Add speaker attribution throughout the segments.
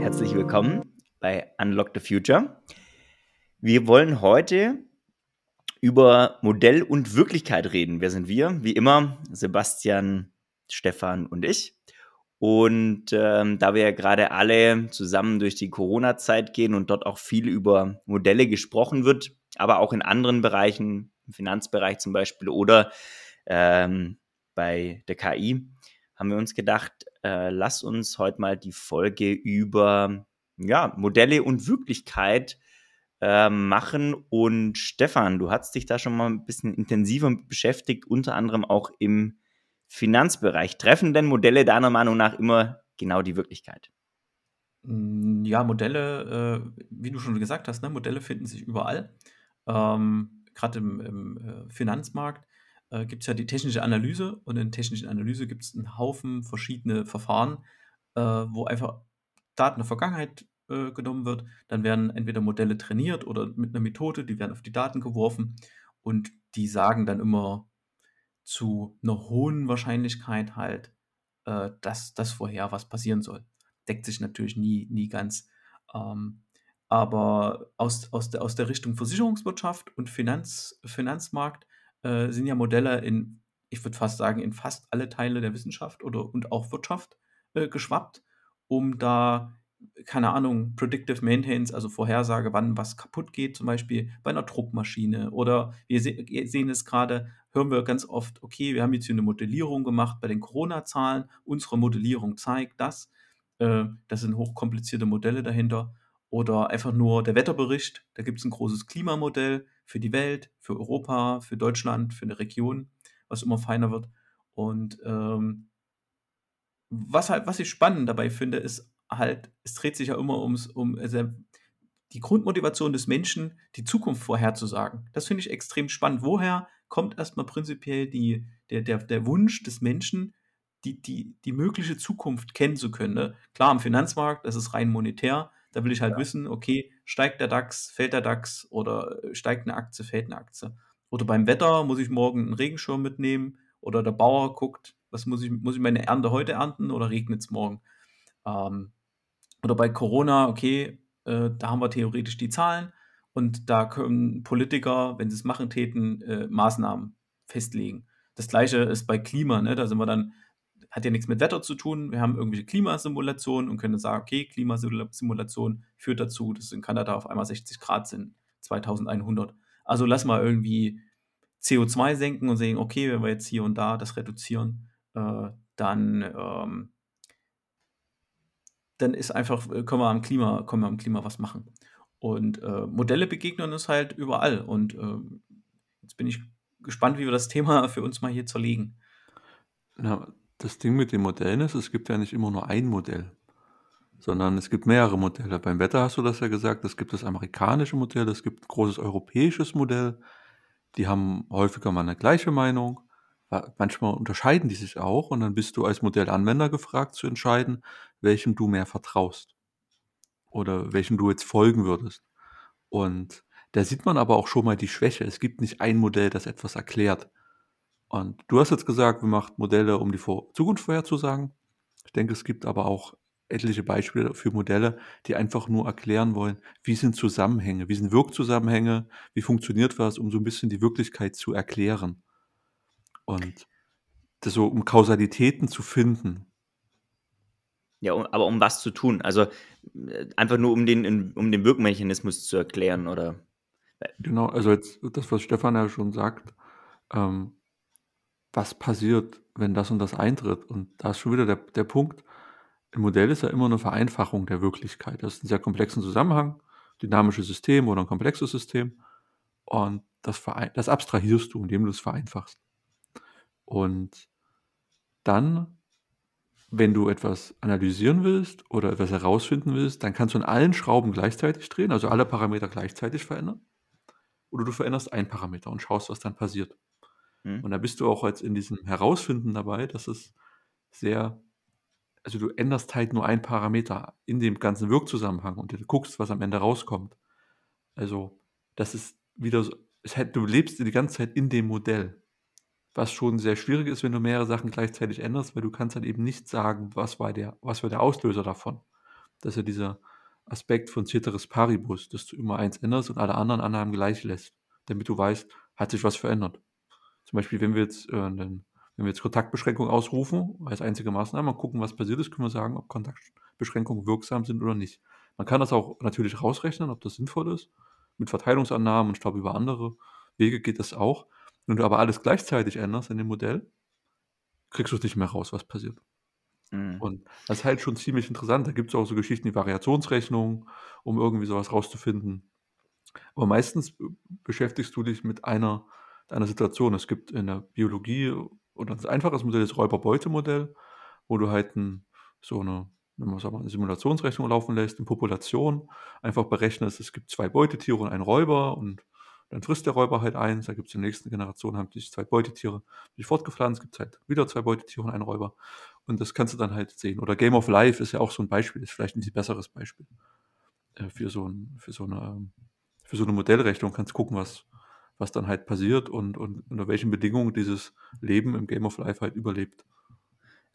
Speaker 1: Herzlich willkommen bei Unlock the Future. Wir wollen heute über Modell und Wirklichkeit reden. Wer sind wir? Wie immer, Sebastian, Stefan und ich. Und ähm, da wir ja gerade alle zusammen durch die Corona-Zeit gehen und dort auch viel über Modelle gesprochen wird, aber auch in anderen Bereichen, im Finanzbereich zum Beispiel oder ähm, bei der KI, haben wir uns gedacht, äh, lass uns heute mal die Folge über ja, Modelle und Wirklichkeit äh, machen. Und Stefan, du hast dich da schon mal ein bisschen intensiver beschäftigt, unter anderem auch im Finanzbereich. Treffen denn Modelle deiner Meinung nach immer genau die Wirklichkeit?
Speaker 2: Hm, ja, Modelle, äh, wie du schon gesagt hast, ne, Modelle finden sich überall. Ähm, Gerade im, im äh, Finanzmarkt äh, gibt es ja die technische Analyse und in der technischen Analyse gibt es einen Haufen verschiedene Verfahren, äh, wo einfach Daten der Vergangenheit äh, genommen wird. Dann werden entweder Modelle trainiert oder mit einer Methode, die werden auf die Daten geworfen und die sagen dann immer zu einer hohen Wahrscheinlichkeit halt, äh, dass das vorher was passieren soll. Deckt sich natürlich nie, nie ganz. Ähm, aber aus, aus, der, aus der Richtung Versicherungswirtschaft und Finanz, Finanzmarkt äh, sind ja Modelle in, ich würde fast sagen, in fast alle Teile der Wissenschaft oder und auch Wirtschaft äh, geschwappt, um da keine Ahnung, Predictive Maintenance, also Vorhersage, wann was kaputt geht, zum Beispiel bei einer Druckmaschine. Oder wir se sehen es gerade, hören wir ganz oft, okay, wir haben jetzt hier eine Modellierung gemacht bei den Corona-Zahlen. Unsere Modellierung zeigt das. Äh, das sind hochkomplizierte Modelle dahinter. Oder einfach nur der Wetterbericht. Da gibt es ein großes Klimamodell für die Welt, für Europa, für Deutschland, für eine Region, was immer feiner wird. Und ähm, was halt, was ich spannend dabei finde, ist halt, es dreht sich ja immer ums, um also die Grundmotivation des Menschen, die Zukunft vorherzusagen. Das finde ich extrem spannend. Woher kommt erstmal prinzipiell die, der, der, der Wunsch des Menschen, die, die, die mögliche Zukunft kennen zu können? Ne? Klar, am Finanzmarkt, das ist rein monetär. Da will ich halt ja. wissen, okay, steigt der DAX, fällt der DAX oder äh, steigt eine Aktie, fällt eine Aktie. Oder beim Wetter muss ich morgen einen Regenschirm mitnehmen oder der Bauer guckt, was muss ich, muss ich meine Ernte heute ernten oder regnet es morgen? Ähm, oder bei Corona, okay, äh, da haben wir theoretisch die Zahlen und da können Politiker, wenn sie es machen täten, äh, Maßnahmen festlegen. Das gleiche ist bei Klima, ne? da sind wir dann, hat ja nichts mit Wetter zu tun, wir haben irgendwelche Klimasimulationen und können sagen, okay, Klimasimulation führt dazu, dass in Kanada auf einmal 60 Grad sind, 2100. Also lass mal irgendwie CO2 senken und sehen, okay, wenn wir jetzt hier und da das reduzieren, äh, dann ähm, dann ist einfach, äh, können wir am Klima, können wir am Klima was machen. Und äh, Modelle begegnen uns halt überall. Und äh, jetzt bin ich gespannt, wie wir das Thema für uns mal hier zerlegen.
Speaker 3: Na, das Ding mit den Modellen ist, es gibt ja nicht immer nur ein Modell, sondern es gibt mehrere Modelle. Beim Wetter hast du das ja gesagt, es gibt das amerikanische Modell, es gibt ein großes europäisches Modell. Die haben häufiger mal eine gleiche Meinung. Manchmal unterscheiden die sich auch und dann bist du als Modellanwender gefragt zu entscheiden, welchem du mehr vertraust oder welchem du jetzt folgen würdest. Und da sieht man aber auch schon mal die Schwäche. Es gibt nicht ein Modell, das etwas erklärt. Und du hast jetzt gesagt, wir machen Modelle, um die Zukunft vorherzusagen. Ich denke, es gibt aber auch etliche Beispiele für Modelle, die einfach nur erklären wollen, wie sind Zusammenhänge, wie sind Wirkzusammenhänge, wie funktioniert was, um so ein bisschen die Wirklichkeit zu erklären. Und das so, um Kausalitäten zu finden.
Speaker 1: Ja, aber um was zu tun? Also äh, einfach nur um den, um den Wirkmechanismus zu erklären, oder?
Speaker 3: Genau, also jetzt das, was Stefan ja schon sagt, ähm, was passiert, wenn das und das eintritt? Und da ist schon wieder der, der Punkt, ein Modell ist ja immer eine Vereinfachung der Wirklichkeit. Das ist ein sehr komplexer Zusammenhang, dynamisches System oder ein komplexes System. Und das, das abstrahierst du, indem du es vereinfachst. Und dann, wenn du etwas analysieren willst oder etwas herausfinden willst, dann kannst du an allen Schrauben gleichzeitig drehen, also alle Parameter gleichzeitig verändern. Oder du veränderst einen Parameter und schaust, was dann passiert. Hm. Und da bist du auch jetzt in diesem Herausfinden dabei, dass es sehr, also du änderst halt nur einen Parameter in dem ganzen Wirkzusammenhang und du guckst, was am Ende rauskommt. Also, das ist wieder so, du lebst die ganze Zeit in dem Modell. was schon sehr schwierig ist, wenn du mehrere Sachen gleichzeitig änderst, weil du kannst dann eben nicht sagen, was war der, was war der Auslöser davon. Das ist ja dieser Aspekt von Ceteris Paribus, dass du immer eins änderst und alle anderen Annahmen gleich lässt, damit du weißt, hat sich was verändert. Zum Beispiel, wenn wir jetzt, äh, einen, wenn wir jetzt Kontaktbeschränkung ausrufen als einzige Maßnahme und gucken, was passiert ist, können wir sagen, ob Kontaktbeschränkungen wirksam sind oder nicht. Man kann das auch natürlich rausrechnen, ob das sinnvoll ist. Mit Verteilungsannahmen und ich glaube, über andere Wege geht das auch. Wenn du aber alles gleichzeitig änderst in dem Modell, kriegst du es nicht mehr raus, was passiert. Mhm. Und das ist halt schon ziemlich interessant. Da gibt es auch so Geschichten wie Variationsrechnungen, um irgendwie sowas rauszufinden. Aber meistens beschäftigst du dich mit einer, einer Situation. Es gibt in der Biologie oder ein einfaches Modell ist Räuber-Beute-Modell, wo du halt ein, so eine, sagen, eine Simulationsrechnung laufen lässt in Population, einfach berechnest, es gibt zwei Beutetiere und einen Räuber und dann frisst der Räuber halt eins, da gibt es in der nächsten Generation, haben sich zwei Beutetiere sich fortgepflanzt, gibt es halt wieder zwei Beutetiere und einen Räuber. Und das kannst du dann halt sehen. Oder Game of Life ist ja auch so ein Beispiel, ist vielleicht ein bisschen besseres Beispiel äh, für, so ein, für, so eine, für so eine Modellrechnung. Kannst gucken, was, was dann halt passiert und, und unter welchen Bedingungen dieses Leben im Game of Life halt überlebt.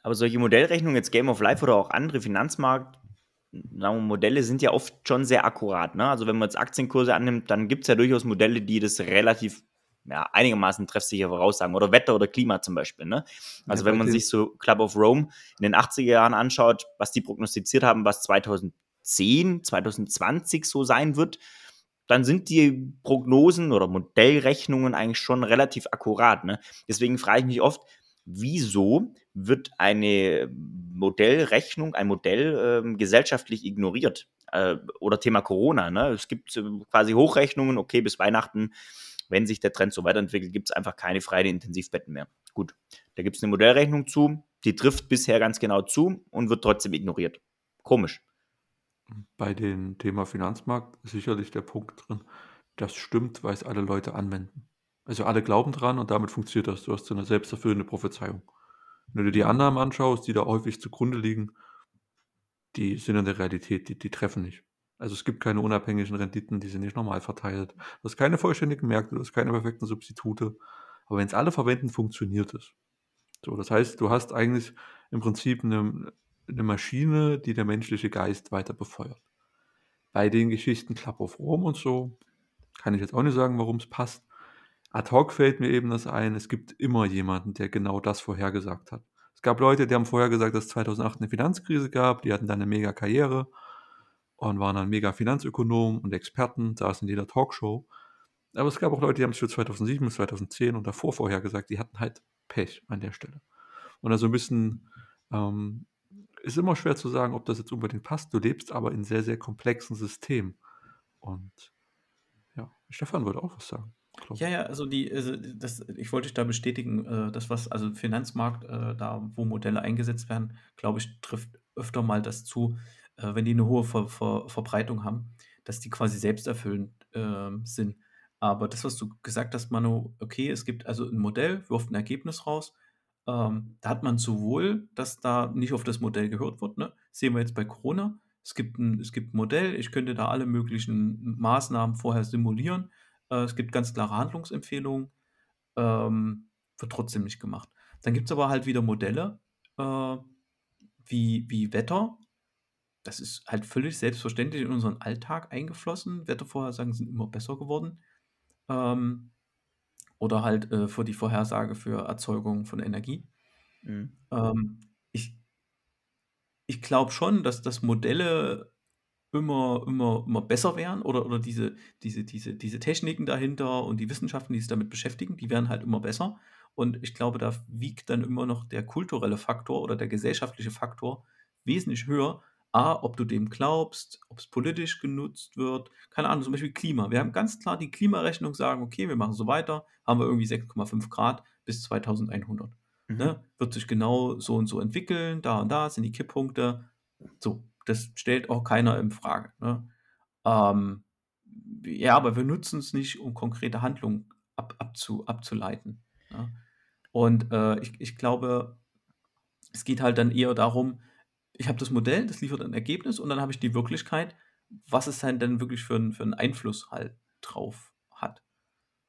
Speaker 1: Aber solche Modellrechnungen, jetzt Game of Life oder auch andere Finanzmarkt, wir, Modelle sind ja oft schon sehr akkurat. Ne? Also wenn man jetzt Aktienkurse annimmt, dann gibt es ja durchaus Modelle, die das relativ ja, einigermaßen treffsicher voraussagen. Oder Wetter oder Klima zum Beispiel. Ne? Also ja, wenn man sich so Club of Rome in den 80er Jahren anschaut, was die prognostiziert haben, was 2010, 2020 so sein wird, dann sind die Prognosen oder Modellrechnungen eigentlich schon relativ akkurat. Ne? Deswegen frage ich mich oft, wieso wird eine Modellrechnung, ein Modell ähm, gesellschaftlich ignoriert? Äh, oder Thema Corona. Ne? Es gibt äh, quasi Hochrechnungen, okay, bis Weihnachten, wenn sich der Trend so weiterentwickelt, gibt es einfach keine freien Intensivbetten mehr. Gut, da gibt es eine Modellrechnung zu, die trifft bisher ganz genau zu und wird trotzdem ignoriert. Komisch.
Speaker 3: Bei dem Thema Finanzmarkt ist sicherlich der Punkt drin, das stimmt, weil es alle Leute anwenden. Also alle glauben dran und damit funktioniert das. Du hast so eine selbsterfüllende Prophezeiung. Wenn du dir die Annahmen anschaust, die da häufig zugrunde liegen, die sind in der Realität, die, die treffen nicht. Also es gibt keine unabhängigen Renditen, die sind nicht normal verteilt. Du hast keine vollständigen Märkte, du hast keine perfekten Substitute. Aber wenn es alle verwenden, funktioniert es. So, das heißt, du hast eigentlich im Prinzip eine, eine Maschine, die der menschliche Geist weiter befeuert. Bei den Geschichten Club of Rome und so kann ich jetzt auch nicht sagen, warum es passt. Ad hoc fällt mir eben das ein, es gibt immer jemanden, der genau das vorhergesagt hat. Es gab Leute, die haben vorhergesagt, dass es 2008 eine Finanzkrise gab, die hatten dann eine mega Karriere und waren dann mega Finanzökonomen und Experten, saßen in jeder Talkshow. Aber es gab auch Leute, die haben es für 2007 bis 2010 und davor vorhergesagt, die hatten halt Pech an der Stelle. Und also ein bisschen, ähm, ist immer schwer zu sagen, ob das jetzt unbedingt passt. Du lebst aber in sehr, sehr komplexen Systemen. Und ja, Stefan würde auch was sagen.
Speaker 2: Ja, ja, also die, also das, ich wollte dich da bestätigen, äh, das was, also Finanzmarkt, äh, da wo Modelle eingesetzt werden, glaube ich, trifft öfter mal das zu, äh, wenn die eine hohe Ver Ver Verbreitung haben, dass die quasi selbsterfüllend äh, sind. Aber das, was du gesagt hast, Manu, okay, es gibt also ein Modell, wirft ein Ergebnis raus. Ähm, da hat man sowohl, dass da nicht auf das Modell gehört wird, ne? sehen wir jetzt bei Corona. Es gibt, ein, es gibt ein Modell, ich könnte da alle möglichen Maßnahmen vorher simulieren äh, es gibt ganz klare Handlungsempfehlungen, ähm, wird trotzdem nicht gemacht. Dann gibt es aber halt wieder Modelle äh, wie, wie Wetter. Das ist halt völlig selbstverständlich in unseren Alltag eingeflossen. Wettervorhersagen sind immer besser geworden. Ähm, oder halt äh, für die Vorhersage für Erzeugung von Energie. Mhm. Ähm, ich ich glaube schon, dass das Modelle immer, immer, immer besser werden oder, oder diese, diese, diese, diese Techniken dahinter und die Wissenschaften, die sich damit beschäftigen, die werden halt immer besser. Und ich glaube, da wiegt dann immer noch der kulturelle Faktor oder der gesellschaftliche Faktor wesentlich höher. A, ob du dem glaubst, ob es politisch genutzt wird, keine Ahnung, zum Beispiel Klima. Wir haben ganz klar die Klimarechnung sagen, okay, wir machen so weiter, haben wir irgendwie 6,5 Grad bis 2100. Mhm. Ne? Wird sich genau so und so entwickeln, da und da sind die Kipppunkte. So, das stellt auch keiner in Frage. Ne? Ähm, ja, aber wir nutzen es nicht, um konkrete Handlungen ab, abzu, abzuleiten. Ne? Und äh, ich, ich glaube, es geht halt dann eher darum, ich habe das Modell, das liefert ein Ergebnis und dann habe ich die Wirklichkeit, was es dann denn wirklich für, für einen Einfluss halt drauf hat.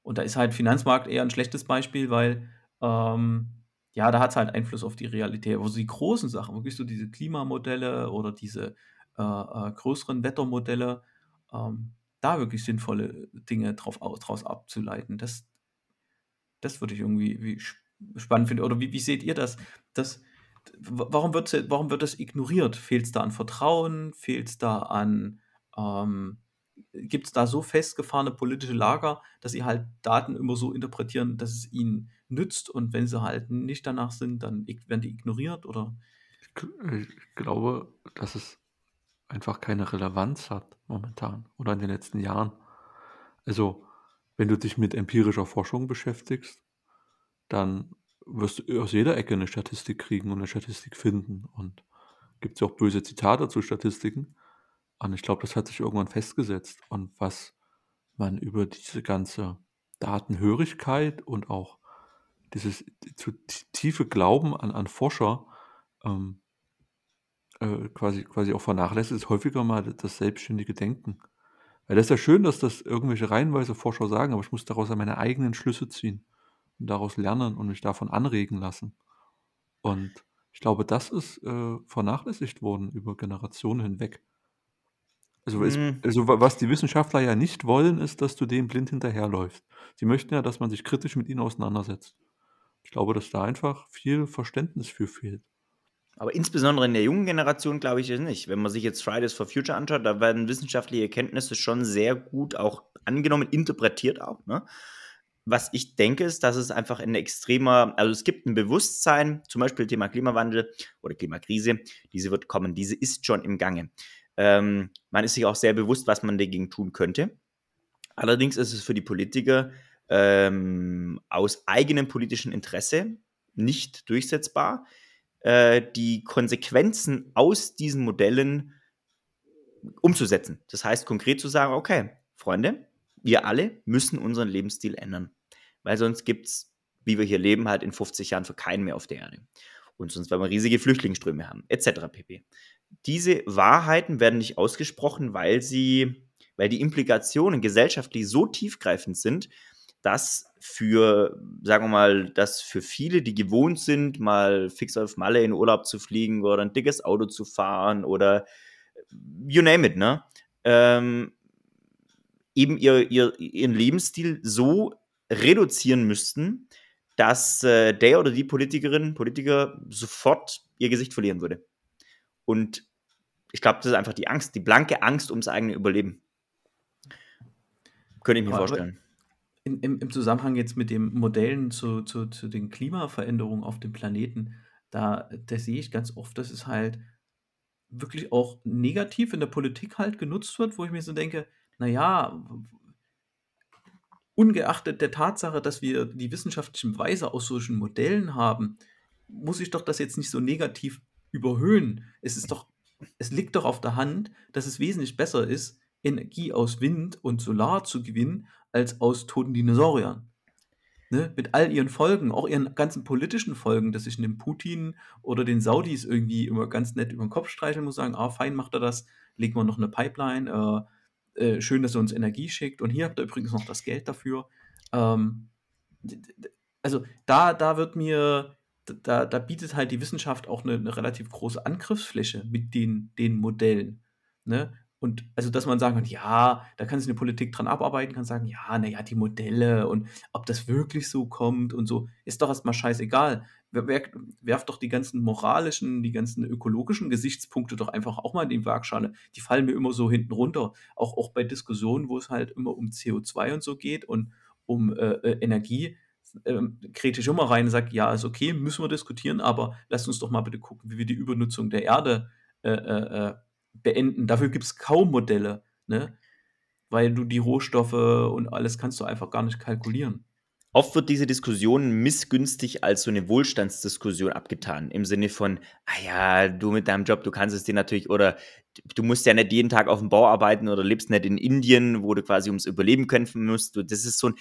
Speaker 2: Und da ist halt Finanzmarkt eher ein schlechtes Beispiel, weil ähm, ja, da hat es halt Einfluss auf die Realität. Aber so die großen Sachen, wirklich so diese Klimamodelle oder diese äh, äh, größeren Wettermodelle, ähm, da wirklich sinnvolle Dinge drauf, draus abzuleiten, das, das würde ich irgendwie wie spannend finden. Oder wie, wie seht ihr das? das warum, wird, warum wird das ignoriert? Fehlt es da an Vertrauen? Fehlt es da an ähm, gibt es da so festgefahrene politische Lager, dass sie halt Daten immer so interpretieren, dass es ihnen nützt und wenn sie halt nicht danach sind, dann werden die ignoriert oder?
Speaker 3: Ich glaube, dass es einfach keine Relevanz hat momentan oder in den letzten Jahren. Also, wenn du dich mit empirischer Forschung beschäftigst, dann wirst du aus jeder Ecke eine Statistik kriegen und eine Statistik finden. Und gibt es ja auch böse Zitate zu Statistiken. Und ich glaube, das hat sich irgendwann festgesetzt. Und was man über diese ganze Datenhörigkeit und auch dieses zu tiefe Glauben an, an Forscher ähm, äh, quasi, quasi auch vernachlässigt, ist häufiger mal das selbstständige Denken. Weil das ist ja schön, dass das irgendwelche reihenweise Forscher sagen, aber ich muss daraus ja meine eigenen Schlüsse ziehen daraus lernen und mich davon anregen lassen. Und ich glaube, das ist äh, vernachlässigt worden über Generationen hinweg. Also, es, mhm. also, was die Wissenschaftler ja nicht wollen, ist, dass du dem blind hinterherläufst. Sie möchten ja, dass man sich kritisch mit ihnen auseinandersetzt. Ich glaube, dass da einfach viel Verständnis für fehlt.
Speaker 1: Aber insbesondere in der jungen Generation glaube ich es nicht. Wenn man sich jetzt Fridays for Future anschaut, da werden wissenschaftliche Erkenntnisse schon sehr gut auch angenommen, interpretiert auch. Ne? Was ich denke, ist, dass es einfach ein extremer, also es gibt ein Bewusstsein, zum Beispiel Thema Klimawandel oder Klimakrise, diese wird kommen, diese ist schon im Gange. Ähm, man ist sich auch sehr bewusst, was man dagegen tun könnte. Allerdings ist es für die Politiker ähm, aus eigenem politischen Interesse nicht durchsetzbar, äh, die Konsequenzen aus diesen Modellen umzusetzen. Das heißt konkret zu sagen, okay, Freunde, wir alle müssen unseren Lebensstil ändern, weil sonst gibt es, wie wir hier leben, halt in 50 Jahren für keinen mehr auf der Erde. Und sonst werden wir riesige Flüchtlingsströme haben, etc. pp diese Wahrheiten werden nicht ausgesprochen, weil sie, weil die Implikationen gesellschaftlich so tiefgreifend sind, dass für, sagen wir mal, dass für viele, die gewohnt sind, mal fix auf Malle in Urlaub zu fliegen oder ein dickes Auto zu fahren oder you name it, ne? Ähm, eben ihr, ihr, ihren Lebensstil so reduzieren müssten, dass äh, der oder die Politikerin, Politiker sofort ihr Gesicht verlieren würde. Und ich glaube, das ist einfach die Angst, die blanke Angst ums eigene Überleben. Könnte ich mir aber vorstellen.
Speaker 2: In, im, Im Zusammenhang jetzt mit den Modellen zu, zu, zu den Klimaveränderungen auf dem Planeten, da, da sehe ich ganz oft, dass es halt wirklich auch negativ in der Politik halt genutzt wird, wo ich mir so denke, naja, ungeachtet der Tatsache, dass wir die wissenschaftlichen Beweise aus solchen Modellen haben, muss ich doch das jetzt nicht so negativ überhöhen. Es ist doch, es liegt doch auf der Hand, dass es wesentlich besser ist, Energie aus Wind und Solar zu gewinnen, als aus toten Dinosauriern. Ne? Mit all ihren Folgen, auch ihren ganzen politischen Folgen, dass ich dem Putin oder den Saudis irgendwie immer ganz nett über den Kopf streicheln muss, sagen, ah, fein macht er das, legen wir noch eine Pipeline, äh, äh, schön, dass er uns Energie schickt und hier habt ihr übrigens noch das Geld dafür. Ähm, also da, da wird mir da, da bietet halt die Wissenschaft auch eine, eine relativ große Angriffsfläche mit den, den Modellen. Ne? Und also, dass man sagen kann, ja, da kann sich eine Politik dran abarbeiten, kann sagen, ja, naja, die Modelle und ob das wirklich so kommt und so, ist doch erstmal scheißegal. Werft doch die ganzen moralischen, die ganzen ökologischen Gesichtspunkte doch einfach auch mal in die Waagschale. Die fallen mir immer so hinten runter. Auch, auch bei Diskussionen, wo es halt immer um CO2 und so geht und um äh, äh Energie ähm, kritisch immer rein und sage, ja, ist okay, müssen wir diskutieren, aber lasst uns doch mal bitte gucken, wie wir die Übernutzung der Erde äh, äh, äh beenden. Dafür gibt es kaum Modelle, ne? weil du die Rohstoffe und alles kannst du einfach gar nicht kalkulieren.
Speaker 1: Oft wird diese Diskussion missgünstig als so eine Wohlstandsdiskussion abgetan. Im Sinne von, ah ja, du mit deinem Job, du kannst es dir natürlich, oder du musst ja nicht jeden Tag auf dem Bau arbeiten oder lebst nicht in Indien, wo du quasi ums Überleben kämpfen musst. Das ist so ein,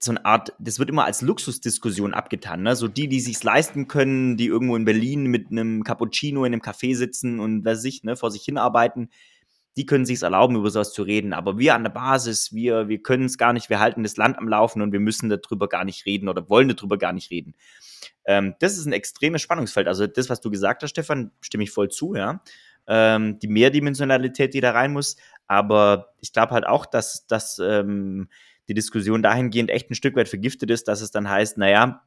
Speaker 1: so eine Art, das wird immer als Luxusdiskussion abgetan, ne? So die, die sich's leisten können, die irgendwo in Berlin mit einem Cappuccino in einem Café sitzen und weiß ich, ne, vor sich hinarbeiten. Die können sich erlauben, über sowas zu reden. Aber wir an der Basis, wir, wir können es gar nicht, wir halten das Land am Laufen und wir müssen darüber gar nicht reden oder wollen darüber gar nicht reden. Ähm, das ist ein extremes Spannungsfeld. Also das, was du gesagt hast, Stefan, stimme ich voll zu, ja. Ähm, die Mehrdimensionalität, die da rein muss. Aber ich glaube halt auch, dass, dass ähm, die Diskussion dahingehend echt ein Stück weit vergiftet ist, dass es dann heißt, naja,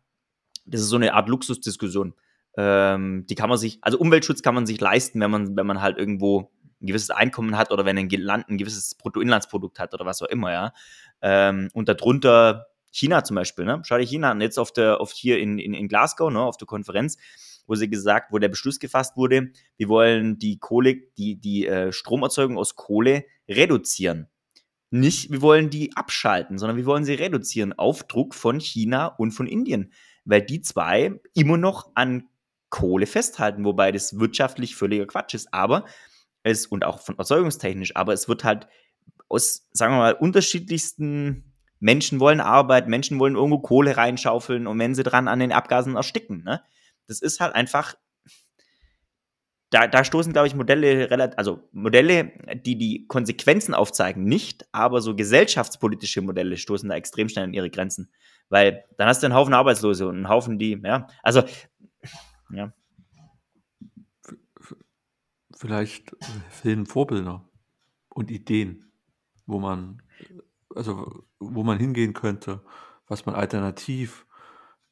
Speaker 1: das ist so eine Art Luxusdiskussion. Ähm, die kann man sich, also Umweltschutz kann man sich leisten, wenn man, wenn man halt irgendwo ein gewisses Einkommen hat oder wenn ein Land ein gewisses Bruttoinlandsprodukt hat oder was auch immer, ja. Ähm, und darunter China zum Beispiel, ne? Schau dir China an, jetzt auf der, auf hier in, in, in Glasgow, ne, auf der Konferenz, wo sie gesagt, wo der Beschluss gefasst wurde, wir wollen die Kohle, die, die äh, Stromerzeugung aus Kohle reduzieren. Nicht, wir wollen die abschalten, sondern wir wollen sie reduzieren auf Druck von China und von Indien, weil die zwei immer noch an Kohle festhalten, wobei das wirtschaftlich völliger Quatsch ist, aber es und auch von erzeugungstechnisch, aber es wird halt aus, sagen wir mal, unterschiedlichsten Menschen wollen arbeiten, Menschen wollen irgendwo Kohle reinschaufeln und wenn sie dran an den Abgasen ersticken, ne? Das ist halt einfach, da, da stoßen, glaube ich, Modelle, also Modelle, die die Konsequenzen aufzeigen, nicht, aber so gesellschaftspolitische Modelle stoßen da extrem schnell an ihre Grenzen. Weil dann hast du einen Haufen Arbeitslose und einen Haufen, die, ja, also, ja.
Speaker 3: Vielleicht fehlen Vorbilder und Ideen, wo man, also wo man hingehen könnte, was man alternativ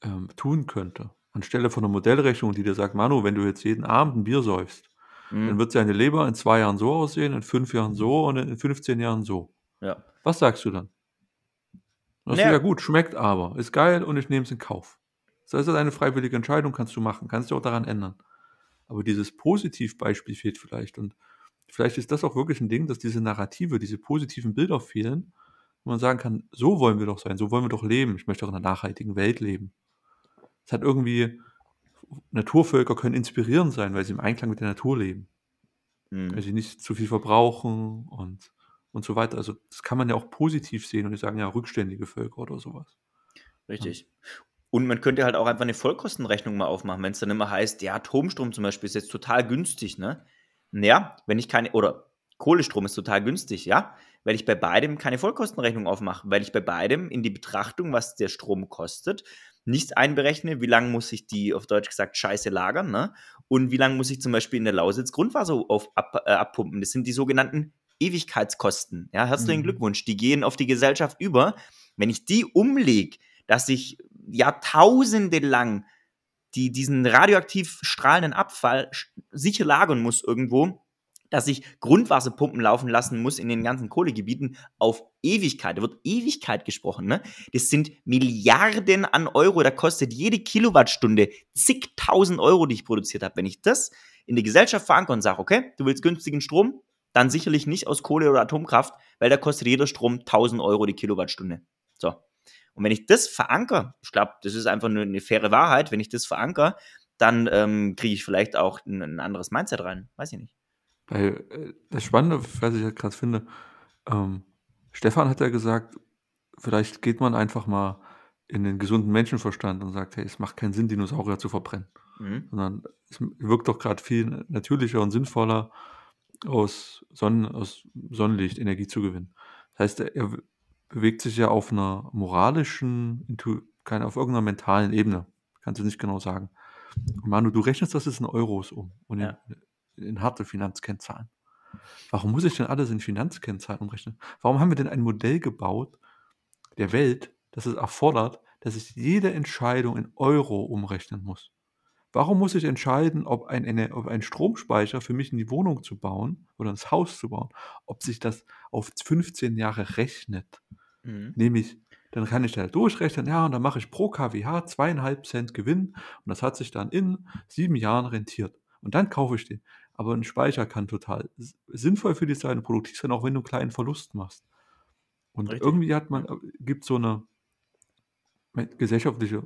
Speaker 3: ähm, tun könnte. Anstelle von einer Modellrechnung, die dir sagt, Manu, wenn du jetzt jeden Abend ein Bier säufst, mhm. dann wird deine Leber in zwei Jahren so aussehen, in fünf Jahren so und in 15 Jahren so.
Speaker 1: Ja.
Speaker 3: Was sagst du dann? Das
Speaker 1: Ja.
Speaker 3: ist ja gut, schmeckt aber, ist geil und ich nehme es in Kauf. Das ist eine freiwillige Entscheidung, kannst du machen, kannst du auch daran ändern. Aber dieses Positivbeispiel fehlt vielleicht und vielleicht ist das auch wirklich ein Ding, dass diese Narrative, diese positiven Bilder fehlen, wo man sagen kann, so wollen wir doch sein, so wollen wir doch leben. Ich möchte auch in einer nachhaltigen Welt leben. Es hat irgendwie, Naturvölker können inspirierend sein, weil sie im Einklang mit der Natur leben.
Speaker 1: Mhm.
Speaker 3: Weil sie nicht zu viel verbrauchen und, und so weiter. Also das kann man ja auch positiv sehen und die sagen ja rückständige Völker oder sowas.
Speaker 1: Richtig. Und man könnte halt auch einfach eine Vollkostenrechnung mal aufmachen, wenn es dann immer heißt, ja, Atomstrom zum Beispiel ist jetzt total günstig, ne? Naja, wenn ich keine, oder Kohlestrom ist total günstig, ja, weil ich bei beidem keine Vollkostenrechnung aufmache, weil ich bei beidem in die Betrachtung, was der Strom kostet, nicht einberechne, wie lange muss ich die, auf Deutsch gesagt, Scheiße lagern, ne? Und wie lange muss ich zum Beispiel in der Lausitz Grundwasser auf, ab, äh, abpumpen? Das sind die sogenannten Ewigkeitskosten. Ja, herzlichen
Speaker 2: Mhm.
Speaker 1: Glückwunsch. Die gehen auf die Gesellschaft über. Wenn ich die umlege, dass ich Jahrtausende lang die, diesen radioaktiv strahlenden Abfall sicher lagern muss irgendwo, dass ich Grundwasserpumpen laufen lassen muss in den ganzen Kohlegebieten auf Ewigkeit. Da wird Ewigkeit gesprochen. Ne? Das sind Milliarden an Euro. Da kostet jede Kilowattstunde zigtausend Euro, die ich produziert habe. Wenn ich das in die Gesellschaft verankere und sage, okay, du willst günstigen Strom, dann sicherlich nicht aus Kohle oder Atomkraft, weil da kostet jeder Strom 1000 Euro die Kilowattstunde. So. Und wenn ich das verankere, ich glaube, das ist einfach eine, eine faire Wahrheit, wenn ich das verankere, dann ähm, kriege ich vielleicht auch ein, ein anderes Mindset rein. Weiß ich nicht.
Speaker 3: Äh, das Spannende, was ich halt gerade finde, ähm, Stefan hat ja gesagt, vielleicht geht man einfach mal in den gesunden Menschenverstand und sagt, hey, es macht keinen Sinn, Dinosaurier zu verbrennen.
Speaker 1: Mhm.
Speaker 3: Sondern es wirkt doch gerade viel natürlicher und sinnvoller, aus, Sonnen, aus Sonnenlicht Energie zu gewinnen. Das heißt, er bewegt sich ja auf einer moralischen, intu- keine, auf irgendeiner mentalen Ebene. Kannst du nicht genau sagen. Und Manu, du rechnest das jetzt in Euros um und in,
Speaker 1: Ja.
Speaker 3: in harte Finanzkennzahlen. Warum muss ich denn alles in Finanzkennzahlen umrechnen? Warum haben wir denn ein Modell gebaut der Welt, das es erfordert, dass ich jede Entscheidung in Euro umrechnen muss? Warum muss ich entscheiden, ob ein, eine, ob ein Stromspeicher für mich in die Wohnung zu bauen oder ins Haus zu bauen, ob sich das auf 15 Jahre rechnet?
Speaker 1: Mhm.
Speaker 3: Nämlich, dann kann ich da durchrechnen, ja, und dann mache ich pro kWh zweieinhalb Cent Gewinn und das hat sich dann in sieben Jahren rentiert. Und dann kaufe ich den. Aber ein Speicher kann total sinnvoll für dich sein und produktiv sein, auch wenn du einen kleinen Verlust machst. Und
Speaker 1: Richtig.
Speaker 3: irgendwie hat man, gibt so eine gesellschaftliche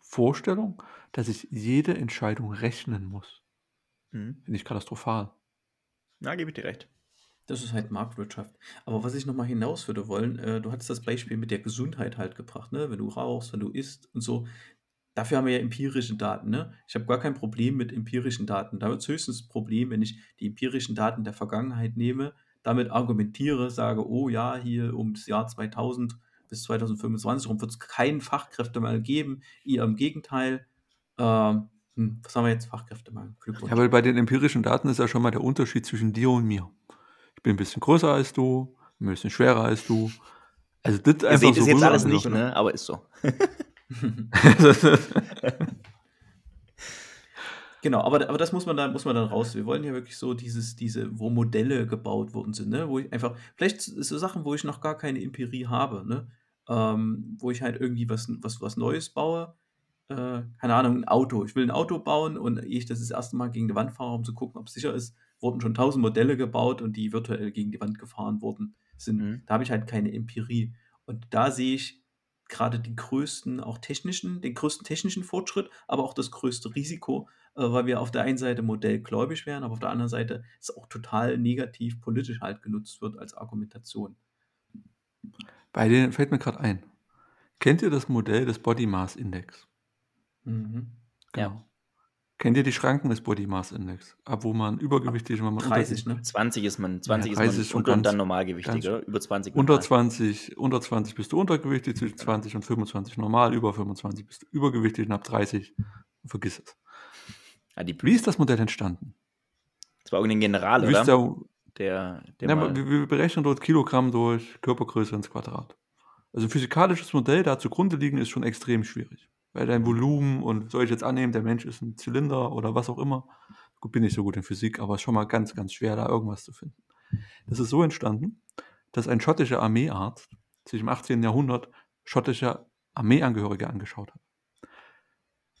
Speaker 3: Vorstellung, dass ich jede Entscheidung rechnen muss.
Speaker 1: Mhm.
Speaker 3: Finde ich katastrophal.
Speaker 1: Na, gebe ich dir recht.
Speaker 2: Das ist halt Marktwirtschaft. Aber was ich nochmal hinaus würde wollen, äh, du hattest das Beispiel mit der Gesundheit halt gebracht, ne? Wenn du rauchst, wenn du isst und so. Dafür haben wir ja empirische Daten, ne? Ich habe gar kein Problem mit empirischen Daten. Da wird höchstens das Problem, wenn ich die empirischen Daten der Vergangenheit nehme, damit argumentiere, sage, oh ja, hier ums Jahr 2000 bis 2025 rum wird es keinen Fachkräftemangel geben, eher im Gegenteil. Ähm, hm, was haben wir jetzt? Fachkräftemangel.
Speaker 3: Glückwunsch. Ja, weil bei den empirischen Daten ist ja schon mal der Unterschied zwischen dir und mir. Ich bin ein bisschen größer als du, ein bisschen schwerer als du.
Speaker 1: Also das Ihr einfach seht so es jetzt alles nicht, ne? aber ist so.
Speaker 2: Genau, aber, aber das muss man, dann, muss man dann raus. Wir wollen ja wirklich so dieses, diese, wo Modelle gebaut worden sind, ne? Wo ich einfach, vielleicht so Sachen, wo ich noch gar keine Empirie habe, ne? Ähm, wo ich halt irgendwie was, was, was Neues baue. Äh, keine Ahnung, ein Auto. Ich will ein Auto bauen und ich das das erste Mal gegen die Wand fahre, um zu gucken, ob es sicher ist, wurden schon tausend Modelle gebaut und die virtuell gegen die Wand gefahren worden sind. Mhm. Da habe ich halt keine Empirie. Und da sehe ich gerade die größten, auch technischen, den größten technischen Fortschritt, aber auch das größte Risiko, äh, weil wir auf der einen Seite modellgläubig wären, aber auf der anderen Seite es auch total negativ politisch halt genutzt wird als Argumentation.
Speaker 3: Bei denen fällt mir gerade ein. Kennt ihr das Modell des Body Mass Index?
Speaker 1: Mhm. Genau. Ja.
Speaker 3: Kennt ihr die Schranken des Body Mass Index? Ab wo man übergewichtig ist, wenn man
Speaker 1: 30, ne? 20 ist man, 20 ja, ist man und, und dann normalgewichtig, oder? Über 20
Speaker 3: normal. Unter 20, unter 20 bist du untergewichtig, zwischen 20 und 25 normal, über 25 bist du übergewichtig und ab 30 vergiss es. Ja, Wie ist das Modell entstanden?
Speaker 1: Das war irgendein General, oder?
Speaker 3: Der, der, der ja, wir, wir berechnen dort Kilogramm durch Körpergröße ins Quadrat. Also ein physikalisches Modell da zugrunde liegen ist schon extrem schwierig weil dein Volumen und soll ich jetzt annehmen, der Mensch ist ein Zylinder oder was auch immer. Gut, bin nicht so gut in Physik, aber es ist schon mal ganz, ganz schwer, da irgendwas zu finden. Das ist so entstanden, dass ein schottischer Armeearzt sich im 18. Jahrhundert schottische Armeeangehörige angeschaut hat.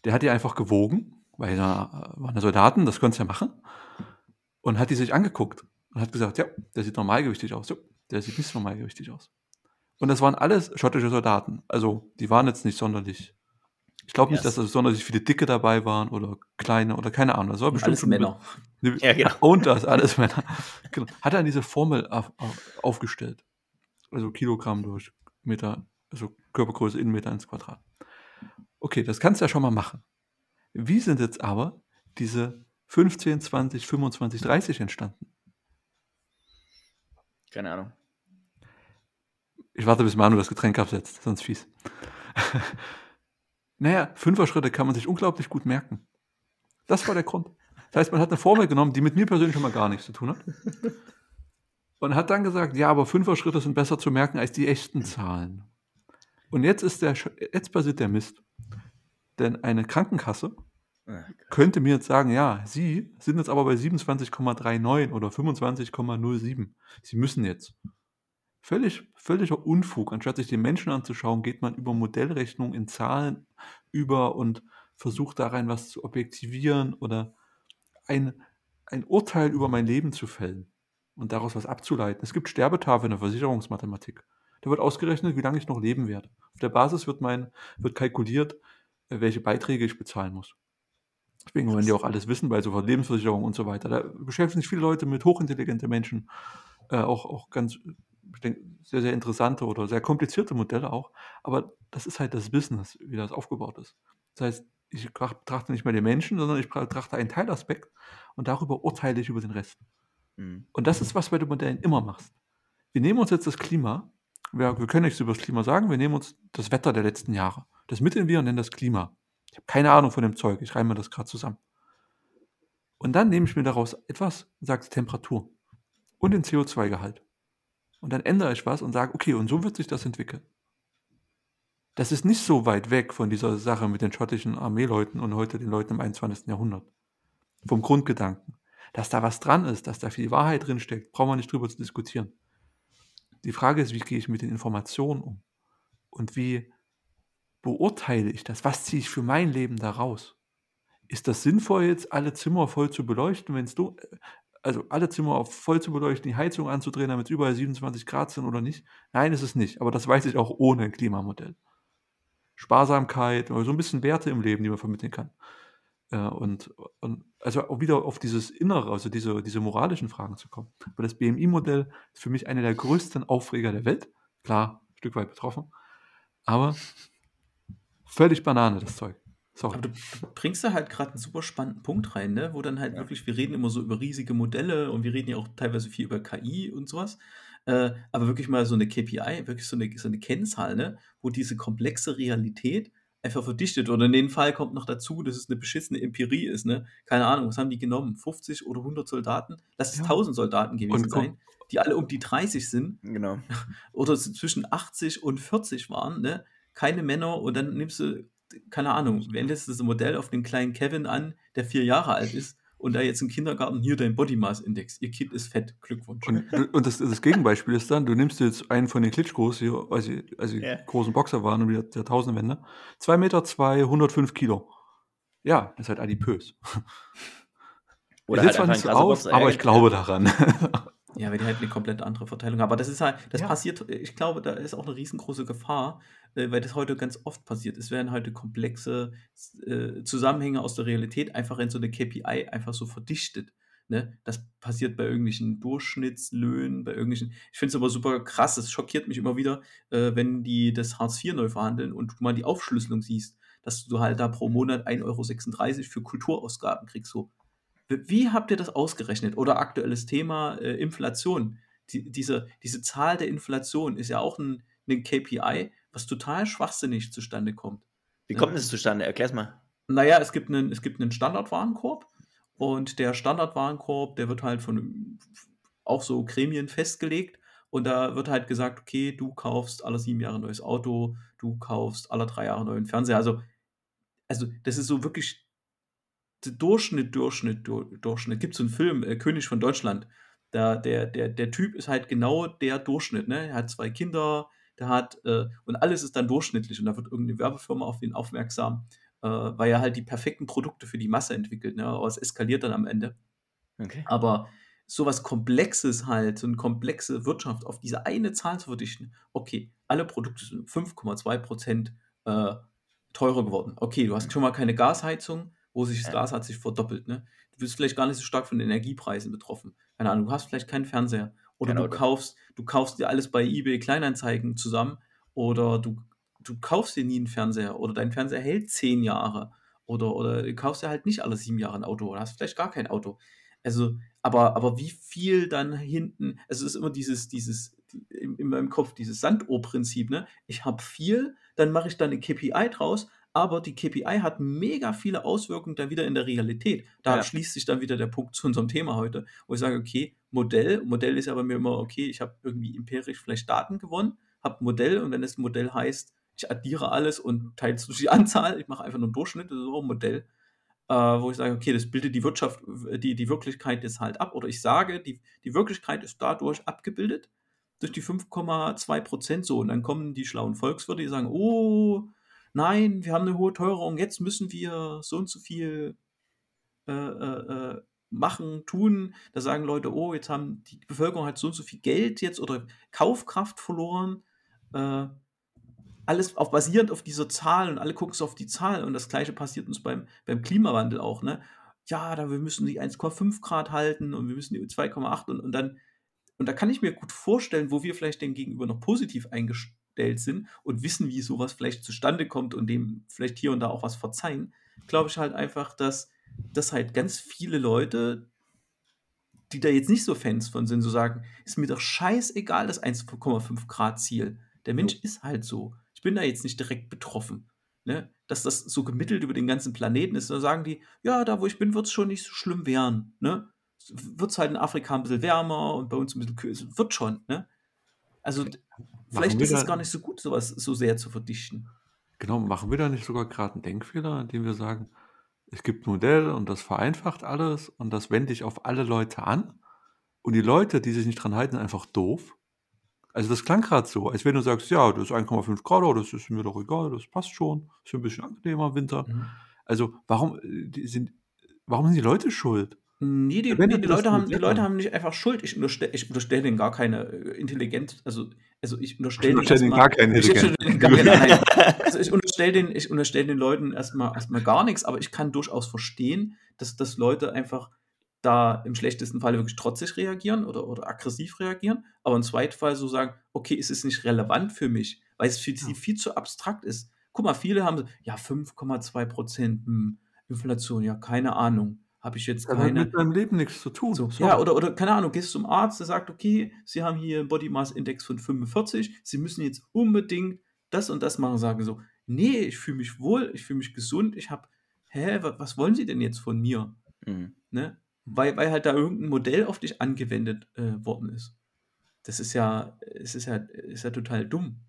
Speaker 3: Der hat die einfach gewogen, weil da waren ja Soldaten, das konntest du ja machen, und hat die sich angeguckt und hat gesagt, ja, der sieht normalgewichtig aus, ja, der sieht nicht normalgewichtig aus. Und das waren alles schottische Soldaten. Also die waren jetzt nicht sonderlich ich glaube nicht, yes. dass da sonderlich viele Dicke dabei waren oder kleine oder keine Ahnung. Das war bestimmt
Speaker 2: alles Männer.
Speaker 3: Mit, ja, genau. Und das, alles Männer. Genau. Hat er diese Formel auf, auf, aufgestellt. Also Kilogramm durch Meter, also Körpergröße in Meter ins Quadrat. Okay, das kannst du ja schon mal machen. Wie sind jetzt aber diese 15, 20, 25, 30 entstanden?
Speaker 1: Keine Ahnung.
Speaker 3: Ich warte, bis Manu das Getränk absetzt, sonst fies. Naja, Fünfer-Schritte kann man sich unglaublich gut merken. Das war der Grund. Das heißt, man hat eine Formel genommen, die mit mir persönlich schon mal gar nichts zu tun hat. Und hat dann gesagt, ja, aber Fünfer-Schritte sind besser zu merken als die echten Zahlen. Und jetzt ist der, jetzt passiert der Mist. Denn eine Krankenkasse könnte mir jetzt sagen, ja, Sie sind jetzt aber bei 27,39 oder 25,07. Sie müssen jetzt. Völlig, völliger Unfug. Anstatt sich den Menschen anzuschauen, geht man über Modellrechnung in Zahlen über und versucht darein was zu objektivieren oder ein, ein Urteil über mein Leben zu fällen und daraus was abzuleiten. Es gibt Sterbetafeln in der Versicherungsmathematik. Da wird ausgerechnet, wie lange ich noch leben werde. Auf der Basis wird, mein, wird kalkuliert, äh, welche Beiträge ich bezahlen muss. Deswegen wollen die auch alles wissen bei so Lebensversicherung und so weiter. Da beschäftigen sich viele Leute mit hochintelligente Menschen, äh, auch, auch ganz ich denke, sehr, sehr interessante oder sehr komplizierte Modelle auch. Aber das ist halt das Business, wie das aufgebaut ist. Das heißt, ich betrachte nicht mehr den Menschen, sondern ich betrachte einen Teilaspekt und darüber urteile ich über den Rest. Mhm. Und das ist, was du bei den Modellen immer machst. Wir nehmen uns jetzt das Klima, wir, wir können nichts über das Klima sagen, wir nehmen uns das Wetter der letzten Jahre. Das mitteln wir und nennen das Klima. Ich habe keine Ahnung von dem Zeug, ich reime mir das gerade zusammen. Und dann nehme ich mir daraus etwas und sage Temperatur und den CO2-Gehalt und dann ändere ich was und sage, okay, und so wird sich das entwickeln. Das ist nicht so weit weg von dieser Sache mit den schottischen Armeeleuten und heute den Leuten im 21. Jahrhundert. Vom Grundgedanken. Dass da was dran ist, dass da viel Wahrheit drin steckt, brauchen wir nicht drüber zu diskutieren. Die Frage ist, wie gehe ich mit den Informationen um? Und wie beurteile ich das? Was ziehe ich für mein Leben daraus? Ist das sinnvoll, jetzt alle Zimmer voll zu beleuchten, wenn es also alle Zimmer auf voll zu beleuchten, die Heizung anzudrehen, damit es überall 27 Grad sind oder nicht? Nein, ist es nicht. Aber das weiß ich auch ohne Klimamodell. Sparsamkeit oder so ein bisschen Werte im Leben, die man vermitteln kann. Äh, und, und, also auch wieder auf dieses Innere, also diese, diese moralischen Fragen zu kommen. Aber das BMI-Modell ist für mich einer der größten Aufreger der Welt. Klar, ein Stück weit betroffen. Aber völlig Banane, das Zeug.
Speaker 2: Sorry. Aber du, bringst da halt gerade einen super spannenden Punkt rein, ne? wo dann halt ja. wirklich, wir reden immer so über riesige Modelle und wir reden ja auch teilweise viel über KI und sowas. Äh, aber wirklich mal so eine KPI, wirklich so eine, so eine Kennzahl, ne? wo diese komplexe Realität einfach verdichtet. Oder in dem Fall kommt noch dazu, dass es eine beschissene Empirie ist. Ne? Keine Ahnung, was haben die genommen? 50 oder 100 Soldaten? Lass es ja. 1000 Soldaten gewesen und, sein, die alle um die 30 sind.
Speaker 1: Genau.
Speaker 2: Oder zwischen 80 und 40 waren. Ne? Keine Männer und dann nimmst du keine Ahnung, wendest du das Modell auf den kleinen Kevin an, der vier Jahre alt ist und da jetzt im Kindergarten hier dein Body Mass Index. Ihr Kind ist fett. Glückwunsch.
Speaker 3: Und, und das, das, Gegenbeispiel ist dann, du nimmst jetzt einen von den Klitschkos, hier, also, also yeah. großen Boxer waren und der, der Tausendwender, 2 Meter, 2, 105 Kilo. Ja, ist halt adipös. Oder halt zwar nicht so aus, aber ich glaube daran.
Speaker 2: Ja, weil die halt eine komplett andere Verteilung haben. Aber das ist halt, das ja. passiert, ich glaube, da ist auch eine riesengroße Gefahr, äh, weil das heute ganz oft passiert. Es werden heute komplexe äh, Zusammenhänge aus der Realität einfach in so eine KPI einfach so verdichtet. Ne? Das passiert bei irgendwelchen Durchschnittslöhnen, bei irgendwelchen. Ich finde es aber super krass, es schockiert mich immer wieder, äh, wenn die das Hartz IV neu verhandeln und du mal die Aufschlüsselung siehst, dass du halt da pro Monat 1,36 Euro für Kulturausgaben kriegst. So wie habt ihr das ausgerechnet? Oder aktuelles Thema äh, Inflation. Die, diese, diese Zahl der Inflation ist ja auch ein, ein KPI, was total schwachsinnig zustande kommt.
Speaker 1: Wie kommt es zustande? Erklär's mal.
Speaker 2: Naja, es gibt einen, es gibt einen Standardwarenkorb und der Standardwarenkorb, der wird halt von auch so Gremien festgelegt und da wird halt gesagt, okay, du kaufst alle sieben Jahre ein neues Auto, du kaufst alle drei Jahre einen neuen Fernseher. Also, also das ist so wirklich Durchschnitt, Durchschnitt, Durchschnitt. Gibt es so einen Film, äh, König von Deutschland. Da, der, der, der Typ ist halt genau der Durchschnitt. Ne? Er hat zwei Kinder, der hat, äh, und alles ist dann durchschnittlich und da wird irgendeine Werbefirma auf ihn aufmerksam, äh, weil er halt die perfekten Produkte für die Masse entwickelt. Ne? Aber es eskaliert dann am Ende. Okay. Aber sowas Komplexes halt, so eine komplexe Wirtschaft auf diese eine Zahl zu verdichten, okay, alle Produkte sind 5,2 Prozent äh, teurer geworden. Okay, du hast schon mal keine Gasheizung, wo sich das Gas hat sich verdoppelt. Ne? Du bist vielleicht gar nicht so stark von den Energiepreisen betroffen. Keine Ahnung, du hast vielleicht keinen Fernseher. Oder genau. du kaufst, du kaufst dir alles bei eBay Kleinanzeigen zusammen oder du, du kaufst dir nie einen Fernseher oder dein Fernseher hält zehn Jahre oder, oder du kaufst dir halt nicht alle sieben Jahre ein Auto oder hast vielleicht gar kein Auto. Also, aber, aber wie viel dann hinten, also es ist immer dieses, dieses, in, in meinem Kopf, dieses Sanduhr-Prinzip, ne? Ich habe viel, dann mache ich da eine KPI draus, aber die KPI hat mega viele Auswirkungen dann wieder in der Realität. Da ja. schließt sich dann wieder der Punkt zu unserem Thema heute, wo ich sage, okay, Modell, Modell ist ja bei mir immer, okay, ich habe irgendwie empirisch vielleicht Daten gewonnen, habe ein Modell und wenn das Modell heißt, ich addiere alles und teile es durch die Anzahl, ich mache einfach nur einen Durchschnitt, das ist auch ein Modell, äh, wo ich sage, okay, das bildet die Wirtschaft, die, die Wirklichkeit jetzt halt ab. Oder ich sage, die, die Wirklichkeit ist dadurch abgebildet, durch die 5,2 Prozent so. Und dann kommen die schlauen Volkswirte, die sagen, oh, nein, wir haben eine hohe Teuerung, jetzt müssen wir so und so viel äh, äh, äh, machen, tun. Da sagen Leute, oh, jetzt haben die Bevölkerung hat so und so viel Geld jetzt oder Kaufkraft verloren. Äh, alles auf, basierend auf dieser Zahl und alle gucken so auf die Zahl und das gleiche passiert uns beim, beim Klimawandel auch, ne? Ja, da wir müssen die 1,5 Grad halten und wir müssen die 2,8 und, und dann, und da kann ich mir gut vorstellen, wo wir vielleicht den Gegenüber noch positiv eingestellt aufgestellt sind und wissen, wie sowas vielleicht zustande kommt und dem vielleicht hier und da auch was verzeihen, glaube ich halt einfach, dass, dass halt ganz viele Leute, die da jetzt nicht so Fans von sind, so sagen, ist mir doch scheißegal, das 1,5 Grad Ziel. Der Mensch ja. ist halt so. Ich bin da jetzt nicht direkt betroffen. Ne? Dass das so gemittelt über den ganzen Planeten ist, da sagen die, ja, da wo ich bin, wird es schon nicht so schlimm werden. Ne? Wird es halt in Afrika ein bisschen wärmer und bei uns ein bisschen kühler. Wird schon. Ne? Also vielleicht ist es gar nicht so gut, sowas so sehr zu verdichten.
Speaker 3: Genau, machen wir da nicht sogar gerade einen Denkfehler, indem wir sagen, es gibt ein Modell und das vereinfacht alles und das wende ich auf alle Leute an und die Leute, die sich nicht dran halten, sind einfach doof. Also das klang gerade so, als wenn du sagst, ja, das ist 1,5 Grad, oh, das ist mir doch egal, das passt schon, ist ein bisschen angenehmer im Winter. Mhm. Also warum, äh, sind, warum sind die Leute schuld?
Speaker 2: Nee, die, nee, die Leute, haben, die Leute haben nicht einfach Schuld. Ich unterstelle ich unterstell denen gar keine äh, Intelligenz. Also, also ich unterstelle
Speaker 3: unterstell denen gar keine
Speaker 2: also ich unterstelle den, unterstell den Leuten erstmal erstmal gar nichts, aber ich kann durchaus verstehen, dass, dass Leute einfach da im schlechtesten Fall wirklich trotzig reagieren oder, oder aggressiv reagieren, aber im zweiten Fall so sagen, okay, es ist nicht relevant für mich, weil es für sie viel zu abstrakt ist. guck mal, viele haben so, ja, 5,2 Prozent hm, Inflation, ja, keine Ahnung. Habe ich jetzt
Speaker 3: Das hat
Speaker 2: keine.
Speaker 3: mit deinem Leben nichts zu tun.
Speaker 2: So, ja, oder, oder keine Ahnung, gehst zum Arzt, der sagt, okay, Sie haben hier einen Body Mass Index von 45, Sie müssen jetzt unbedingt das und das machen, sagen so, nee, ich fühle mich wohl, ich fühle mich gesund, ich habe, hä, wa- was wollen Sie denn jetzt von mir?
Speaker 1: Mhm.
Speaker 2: Ne? Weil, weil halt da irgendein Modell auf dich angewendet äh, worden ist. Das ist ja, es ist ja, ist ja total dumm.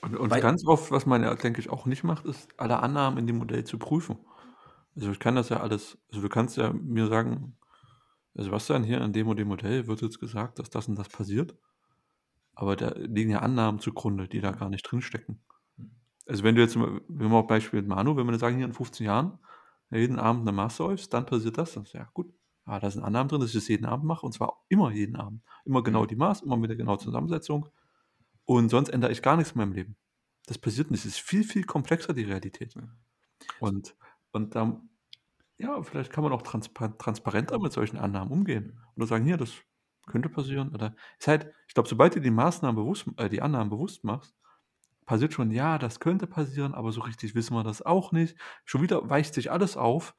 Speaker 3: Und, und
Speaker 2: Weil-
Speaker 3: ganz oft, was man ja, denke ich, auch nicht macht, ist, alle Annahmen in dem Modell zu prüfen. Also ich kann das ja alles, also du kannst ja mir sagen, Sebastian, hier an dem und dem Modell wird jetzt gesagt, dass das und das passiert. Aber da liegen ja Annahmen zugrunde, die da gar nicht drinstecken. Also wenn du jetzt, mal- wenn wir auch Beispiel mit Manu, wenn wir sagen, hier in 15 Jahren jeden Abend eine Maß säufst, dann passiert das. Dann ja gut. Ah, da sind Annahmen drin, dass ich das jeden Abend mache und zwar immer jeden Abend. Immer genau die Maß, immer mit der genauen Zusammensetzung. Und sonst ändere ich gar nichts in meinem Leben. Das passiert nicht. Es ist viel, viel komplexer, die Realität. Und, und da, ja, vielleicht kann man auch transpa transparenter mit solchen Annahmen umgehen. Oder sagen, hier, das könnte passieren. Oder ist halt, ich glaube, sobald du die Maßnahmen bewusst, äh, die Annahmen bewusst machst, passiert schon, ja, das könnte passieren, aber so richtig wissen wir das auch nicht. Schon wieder weicht sich alles auf.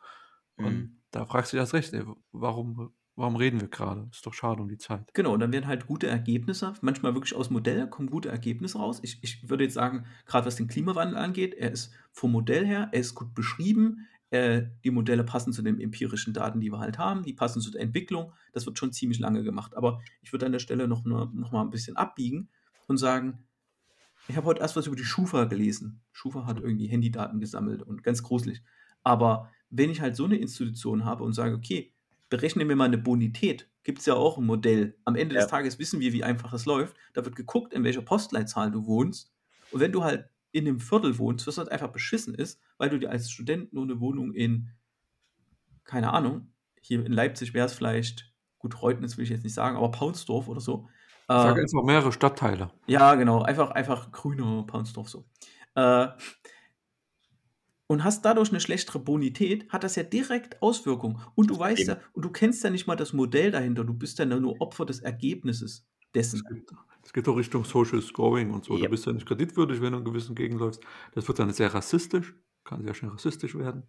Speaker 3: Und
Speaker 1: Mhm.
Speaker 3: da fragst du dich erst recht, ey, warum, warum reden wir gerade? Ist doch schade um die Zeit.
Speaker 2: Genau, und dann werden halt gute Ergebnisse, manchmal wirklich aus Modell kommen gute Ergebnisse raus. Ich, ich würde jetzt sagen, gerade was den Klimawandel angeht, er ist vom Modell her, er ist gut beschrieben, äh, die Modelle passen zu den empirischen Daten, die wir halt haben, die passen zu der Entwicklung. Das wird schon ziemlich lange gemacht. Aber ich würde an der Stelle noch, ne- noch mal ein bisschen abbiegen und sagen, ich habe heute erst was über die Schufa gelesen. Schufa hat irgendwie Handydaten gesammelt und ganz gruselig. Aber wenn ich halt so eine Institution habe und sage, okay, berechne mir mal eine Bonität, gibt es ja auch ein Modell. Am Ende
Speaker 1: Ja.
Speaker 2: des Tages wissen wir, wie einfach das läuft. Da wird geguckt, in welcher Postleitzahl du wohnst. Und wenn du halt in dem Viertel wohnst, was halt einfach beschissen ist, weil du dir als Student nur eine Wohnung in, keine Ahnung, hier in Leipzig wäre es vielleicht, gut, Reutnitz will ich jetzt nicht sagen, aber Paunsdorf oder so.
Speaker 3: Ich sage
Speaker 2: Äh,
Speaker 3: einfach mehrere Stadtteile.
Speaker 2: ja, genau, einfach, einfach grüner Paunsdorf so. Äh, und hast dadurch eine schlechtere Bonität, hat das ja direkt Auswirkungen. Und du weißt
Speaker 1: Eben.
Speaker 2: ja, und du kennst ja nicht mal das Modell dahinter, du bist ja nur Opfer des Ergebnisses dessen.
Speaker 3: Es geht, auch Richtung Social Scoring und so.
Speaker 1: Ja.
Speaker 3: Du bist ja nicht kreditwürdig, wenn du in gewissen Gegend läufst. Das wird dann sehr rassistisch, kann sehr schnell rassistisch werden.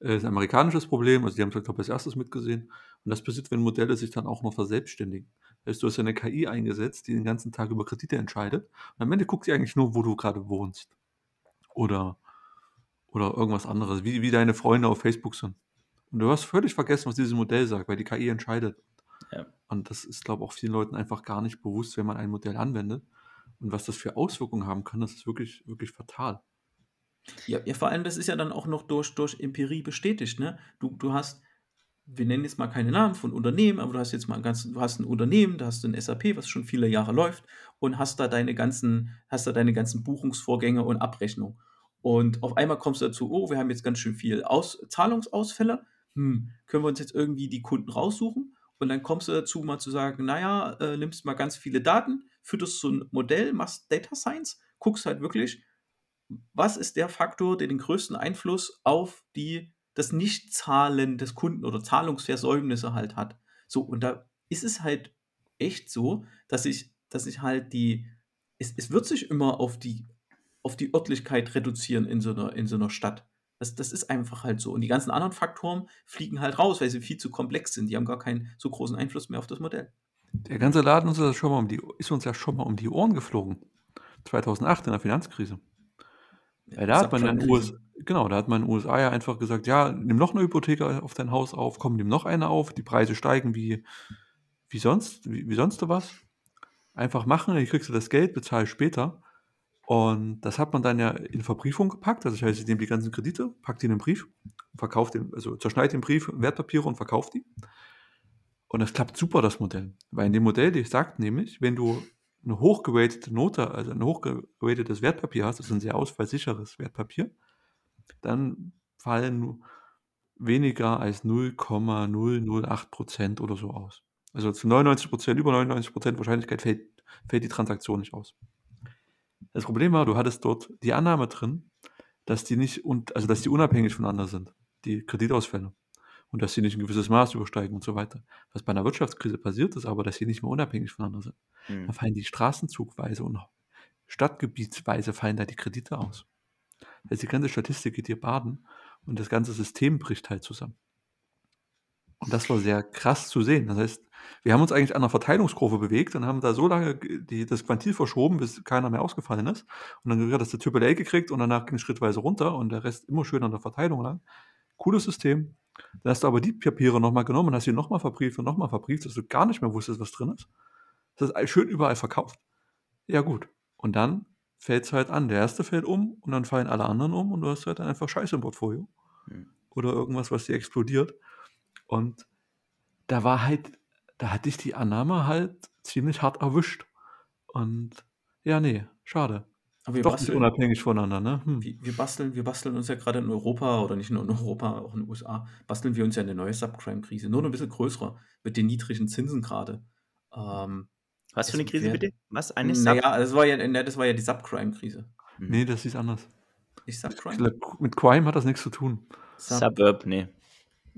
Speaker 3: Äh, Das ist ein amerikanisches Problem, also die haben es, glaube ich, als erstes mitgesehen. Und das passiert, wenn Modelle sich dann auch noch verselbstständigen. Das heißt, du hast ja eine KI eingesetzt, die den ganzen Tag über Kredite entscheidet. Und am Ende guckt sie eigentlich nur, wo du gerade wohnst. Oder, oder irgendwas anderes, wie, wie deine Freunde auf Facebook sind. Und du hast völlig vergessen, was dieses Modell sagt, weil die KI entscheidet.
Speaker 1: Ja.
Speaker 3: Und das ist, glaube ich, auch vielen Leuten einfach gar nicht bewusst, wenn man ein Modell anwendet. Und was das für Auswirkungen haben kann, das ist wirklich, wirklich fatal.
Speaker 2: Ja, ja, vor allem, das ist ja dann auch noch durch, durch Empirie bestätigt, ne? Du, du hast, wir nennen jetzt mal keine Namen von Unternehmen, aber du hast jetzt mal ein ganz, du hast ein Unternehmen, da hast du ein SAP, was schon viele Jahre läuft und hast da deine ganzen, hast da deine ganzen Buchungsvorgänge und Abrechnung. Und auf einmal kommst du dazu, oh, wir haben jetzt ganz schön viel Aus Zahlungsausfälle. Hm, können wir uns jetzt irgendwie die Kunden raussuchen? Und dann kommst du dazu, mal zu sagen, naja, äh, nimmst mal ganz viele Daten, fütterst so ein Modell, machst Data Science, guckst halt wirklich, was ist der Faktor, der den größten Einfluss auf die, das Nichtzahlen des Kunden oder Zahlungsversäumnisse halt hat. So, und da ist es halt echt so, dass ich, dass ich halt die, es, es wird sich immer auf die, auf die Örtlichkeit reduzieren in so einer, in so einer Stadt. Das, das ist einfach halt so. Und die ganzen anderen Faktoren fliegen halt raus, weil sie viel zu komplex sind. Die haben gar keinen so großen Einfluss mehr auf das Modell.
Speaker 3: Der ganze Laden ist, uns schon mal um die, ist uns ja schon mal um die Ohren geflogen. 2008 in der Finanzkrise. Weil da hat man in den USA, genau, da hat man in den USA ja einfach gesagt, ja, nimm noch eine Hypothek auf dein Haus auf, komm, nimm noch eine auf, die Preise steigen wie, wie sonst, wie, wie sonst was. Einfach machen, dann kriegst du das Geld, bezahl später. Und das hat man dann ja in Verbriefung gepackt. Also das heißt, ich nehme die ganzen Kredite, pack die in den Brief, verkauft den, also zerschneide den Brief Wertpapiere und verkauft die. Und das klappt super, das Modell. Weil in dem Modell, die sagt nämlich, wenn du eine hochgeratete Note, also ein hochgeratetes Wertpapier hast, das ist ein sehr ausfallsicheres Wertpapier, dann fallen weniger als 0,008 Prozent oder so aus. Also zu 99 Prozent, über 99 Prozent Wahrscheinlichkeit fällt, fällt die Transaktion nicht aus. Das Problem war, du hattest dort die Annahme drin, dass die nicht, und, also dass die unabhängig voneinander sind, die Kreditausfälle. Und dass sie nicht ein gewisses Maß übersteigen und so weiter. Was bei einer Wirtschaftskrise passiert ist, aber dass sie nicht mehr unabhängig voneinander sind.
Speaker 1: Mhm.
Speaker 3: Da fallen die straßenzugweise und stadtgebietsweise fallen da die Kredite aus. Also die ganze Statistik geht hier baden und das ganze System bricht halt zusammen. Und das war sehr krass zu sehen. Das heißt, wir haben uns eigentlich an der Verteilungskurve bewegt und haben da so lange die, das Quantil verschoben, bis keiner mehr ausgefallen ist. Und dann hat das der Triple A gekriegt und danach ging es schrittweise runter und der Rest immer schön an der Verteilung lang. Cooles System. Dann hast du aber die Papiere nochmal genommen und hast sie nochmal verbrieft und nochmal verbrieft, dass du gar nicht mehr wusstest, was drin ist. Das ist schön überall verkauft. Ja, gut. Und dann fällt es halt an. Der erste fällt um und dann fallen alle anderen um und du hast halt dann einfach Scheiße im Portfolio. Hm. Oder irgendwas, was dir explodiert. Und da war halt, da hatte ich die Annahme halt ziemlich hart erwischt. Und ja, nee, schade.
Speaker 2: Aber wir
Speaker 3: Doch
Speaker 2: basteln,
Speaker 3: nicht unabhängig voneinander, ne? Hm.
Speaker 2: wir, wir, basteln, wir basteln uns ja gerade in Europa oder nicht nur in Europa, auch in den USA, basteln wir uns ja eine neue Subprime-Krise. Nur noch ein bisschen größer mit den niedrigen Zinsen gerade. Ähm,
Speaker 1: Was für eine Krise
Speaker 2: wär,
Speaker 1: bitte? Was? Eine
Speaker 2: Sub naja, das war ja, das war ja die Subcrime-Krise.
Speaker 3: Hm. Nee, das ist anders.
Speaker 2: Nicht Subcrime?
Speaker 3: Glaub, mit Crime hat das nichts zu tun.
Speaker 1: Sub Suburb, nee.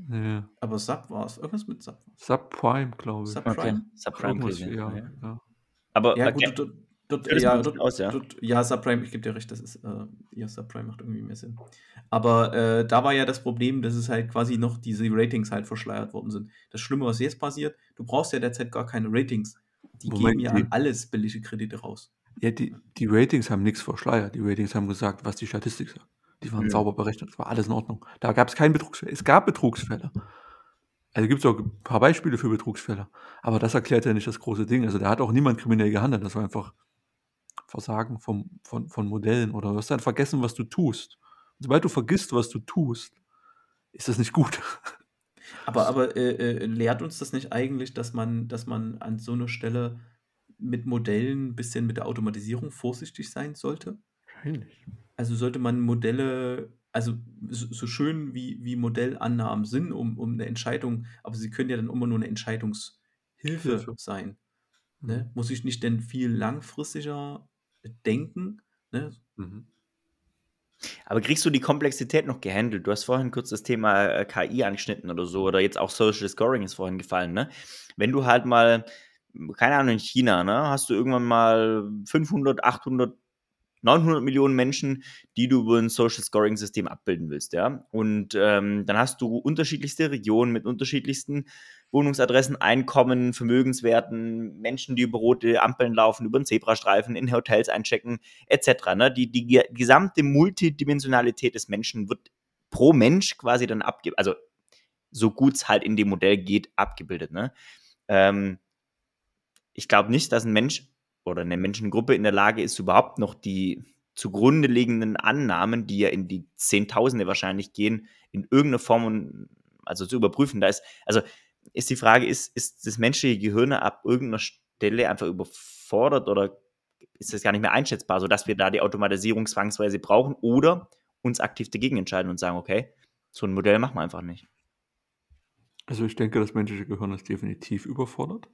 Speaker 3: Nee.
Speaker 2: Aber Sub war es. Irgendwas mit Sub.
Speaker 3: Subprime, glaube ich.
Speaker 2: Subprime? Okay.
Speaker 1: Subprime-Krise.
Speaker 3: Ja, ja. ja.
Speaker 1: Aber
Speaker 2: ja,
Speaker 1: okay.
Speaker 2: gut, dort, dort,
Speaker 1: Ja,
Speaker 2: ja, dort,
Speaker 1: aus, ja.
Speaker 2: dort, ja, Subprime, ich gebe dir recht, das ist, äh, ja, Subprime macht irgendwie mehr Sinn. Aber äh, da war ja das Problem, dass es halt quasi noch diese Ratings halt verschleiert worden sind. Das Schlimme, was jetzt passiert, du brauchst ja derzeit gar keine Ratings. Die
Speaker 3: Moment,
Speaker 2: geben ja
Speaker 3: die-
Speaker 2: an alles billige Kredite raus.
Speaker 3: Ja, die, die Ratings haben nichts verschleiert. Die Ratings haben gesagt, was die Statistik sagt. Die waren
Speaker 1: Ja.
Speaker 3: sauber berechnet. Es war alles in Ordnung. Da gab es keinen Betrugsfälle. Es gab Betrugsfälle. Also gibt es auch ein paar Beispiele für Betrugsfälle. Aber das erklärt ja nicht das große Ding. Also da hat auch niemand kriminell gehandelt. Das war einfach Versagen vom, von, von Modellen. Oder du hast dann vergessen, was du tust. Und sobald du vergisst, was du tust, ist das nicht gut.
Speaker 2: Aber, aber äh, äh, lehrt uns das nicht eigentlich, dass man, dass man an so einer Stelle mit Modellen ein bisschen mit der Automatisierung vorsichtig sein sollte?
Speaker 3: Wahrscheinlich.
Speaker 2: Also sollte man Modelle, also so, schön wie, wie Modellannahmen sind, um, um eine Entscheidung, aber sie können ja dann immer nur eine Entscheidungshilfe
Speaker 3: Hilfe.
Speaker 2: sein. Ne? Muss ich nicht denn viel langfristiger denken? Ne?
Speaker 3: Mhm.
Speaker 1: Aber kriegst du die Komplexität noch gehandelt? Du hast vorhin kurz das Thema äh, KI angeschnitten oder so, oder jetzt auch Social Scoring ist vorhin gefallen, ne? Wenn du halt mal, keine Ahnung, in China, ne, hast du irgendwann mal 500, 800, 900 Millionen Menschen, die du über ein Social Scoring System abbilden willst, ja? Und ähm, dann hast du unterschiedlichste Regionen mit unterschiedlichsten Wohnungsadressen, Einkommen, Vermögenswerten, Menschen, die über rote Ampeln laufen, über den Zebrastreifen, in Hotels einchecken, etc. Ne? Die, die ge- gesamte Multidimensionalität des Menschen wird pro Mensch quasi dann abgebildet, also so gut es halt in dem Modell geht, abgebildet. Ne? Ähm, ich glaube nicht, dass ein Mensch oder eine Menschengruppe in der Lage ist, überhaupt noch die zugrunde liegenden Annahmen, die ja in die Zehntausende wahrscheinlich gehen, in irgendeiner Form also zu überprüfen. Da ist, also ist die Frage, ist, ist das menschliche Gehirn ab irgendeiner Stelle einfach überfordert oder ist das gar nicht mehr einschätzbar, sodass wir da die Automatisierung zwangsweise brauchen oder uns aktiv dagegen entscheiden und sagen, okay, so ein Modell machen wir einfach nicht.
Speaker 3: Also ich denke, das menschliche Gehirn ist definitiv überfordert.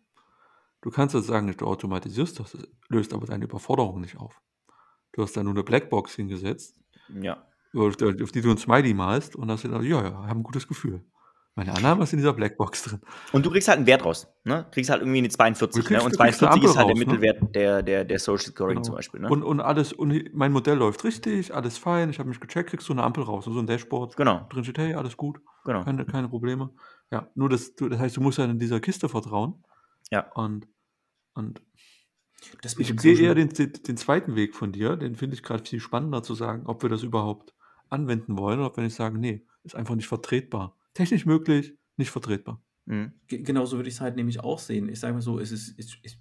Speaker 3: Du kannst jetzt sagen, du automatisierst das, löst aber deine Überforderung nicht auf. Du hast da nur eine Blackbox hingesetzt,
Speaker 1: Ja.
Speaker 3: auf die du ein Smiley malst und hast gedacht, ja, ja, haben ein gutes Gefühl. Meine Annahme ist in dieser Blackbox drin.
Speaker 1: Und du kriegst halt einen Wert raus. Ne? Kriegst halt irgendwie eine 42.
Speaker 3: Du kriegst-
Speaker 1: ne? Und
Speaker 3: du kriegst eine
Speaker 1: 42 ist halt
Speaker 3: Ampel
Speaker 1: der
Speaker 3: raus, ne?
Speaker 1: Mittelwert der, der, der Social Scoring
Speaker 3: Genau.
Speaker 1: zum Beispiel. Ne?
Speaker 3: Und, und alles, und mein Modell läuft richtig, alles fein, ich habe mich gecheckt, kriegst du eine Ampel raus, so ein Dashboard.
Speaker 1: genau,
Speaker 3: Drin steht, hey, alles gut,
Speaker 1: genau.
Speaker 3: keine, keine Probleme. Ja, nur das, das heißt, du musst ja in dieser Kiste vertrauen.
Speaker 1: Ja.
Speaker 3: Und, und ich
Speaker 2: Social-
Speaker 3: eher den, den, zweiten Weg von dir, den finde ich gerade viel spannender zu sagen, ob wir das überhaupt anwenden wollen oder ob wir nicht sagen, nee, ist einfach nicht vertretbar. Technisch möglich, nicht vertretbar.
Speaker 1: Mhm.
Speaker 2: Ge- Genau so würde ich es halt nämlich auch sehen. Ich sage mal so, es ist, es, es,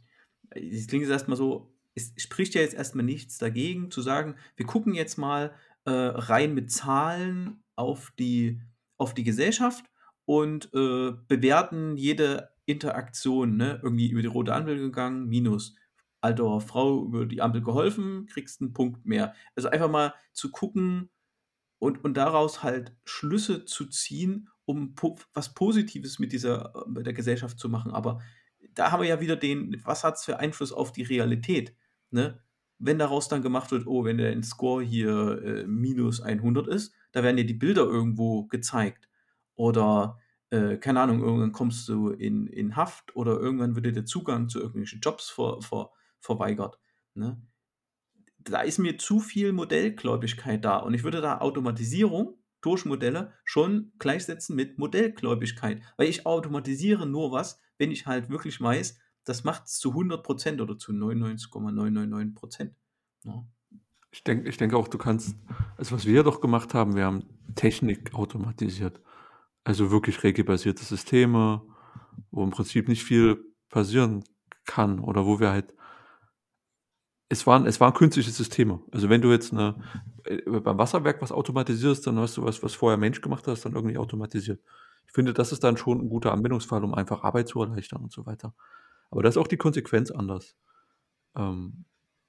Speaker 2: es klingt jetzt erstmal so, es spricht ja jetzt erstmal nichts dagegen, zu sagen, wir gucken jetzt mal äh, rein mit Zahlen auf die, auf die Gesellschaft und äh, bewerten jede Interaktion, ne? irgendwie über die rote Ampel gegangen, minus alter Frau über die Ampel geholfen, kriegst einen Punkt mehr. Also einfach mal zu gucken und, und daraus halt Schlüsse zu ziehen, um was Positives mit dieser äh, mit der Gesellschaft zu machen. Aber da haben wir ja wieder den, was hat es für Einfluss auf die Realität? Ne? Wenn daraus dann gemacht wird, oh, wenn der Score hier äh, minus 100 ist, da werden dir die Bilder irgendwo gezeigt. Oder, äh, keine Ahnung, irgendwann kommst du in, in Haft oder irgendwann wird dir der Zugang zu irgendwelchen Jobs ver, ver, verweigert. Ne? da ist mir zu viel Modellgläubigkeit da. Und ich würde da Automatisierung durch Modelle schon gleichsetzen mit Modellgläubigkeit. Weil ich automatisiere nur was, wenn ich halt wirklich weiß, das macht es zu 100% oder zu 99,999%. Ja.
Speaker 3: Ich denke ich denke auch, du kannst, also was wir doch gemacht haben, wir haben Technik automatisiert. Also wirklich regelbasierte Systeme, wo im Prinzip nicht viel passieren kann oder wo wir halt es waren, es waren künstliche Systeme. Also wenn du jetzt eine, äh, beim Wasserwerk was automatisierst, dann hast du was, was vorher Mensch gemacht hast, dann irgendwie automatisiert. Ich finde, das ist dann schon ein guter Anwendungsfall, um einfach Arbeit zu erleichtern und so weiter. Aber da ist auch die Konsequenz anders, ähm,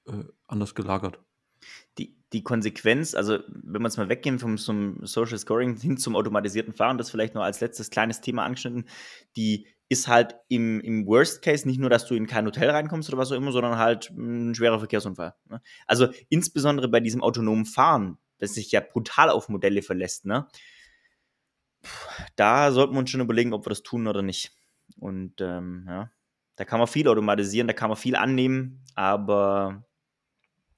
Speaker 3: äh, anders gelagert.
Speaker 1: Die, die Konsequenz, also wenn wir jetzt mal weggehen vom Social Scoring hin zum automatisierten Fahren, das vielleicht noch als letztes kleines Thema angeschnitten, die ist halt im, im Worst Case nicht nur, dass du in kein Hotel reinkommst oder was auch immer, sondern halt ein schwerer Verkehrsunfall. Ne? Also insbesondere bei diesem autonomen Fahren, das sich ja brutal auf Modelle verlässt, ne? da sollten wir uns schon überlegen, ob wir das tun oder nicht. Und ähm, ja, da kann man viel automatisieren, da kann man viel annehmen, aber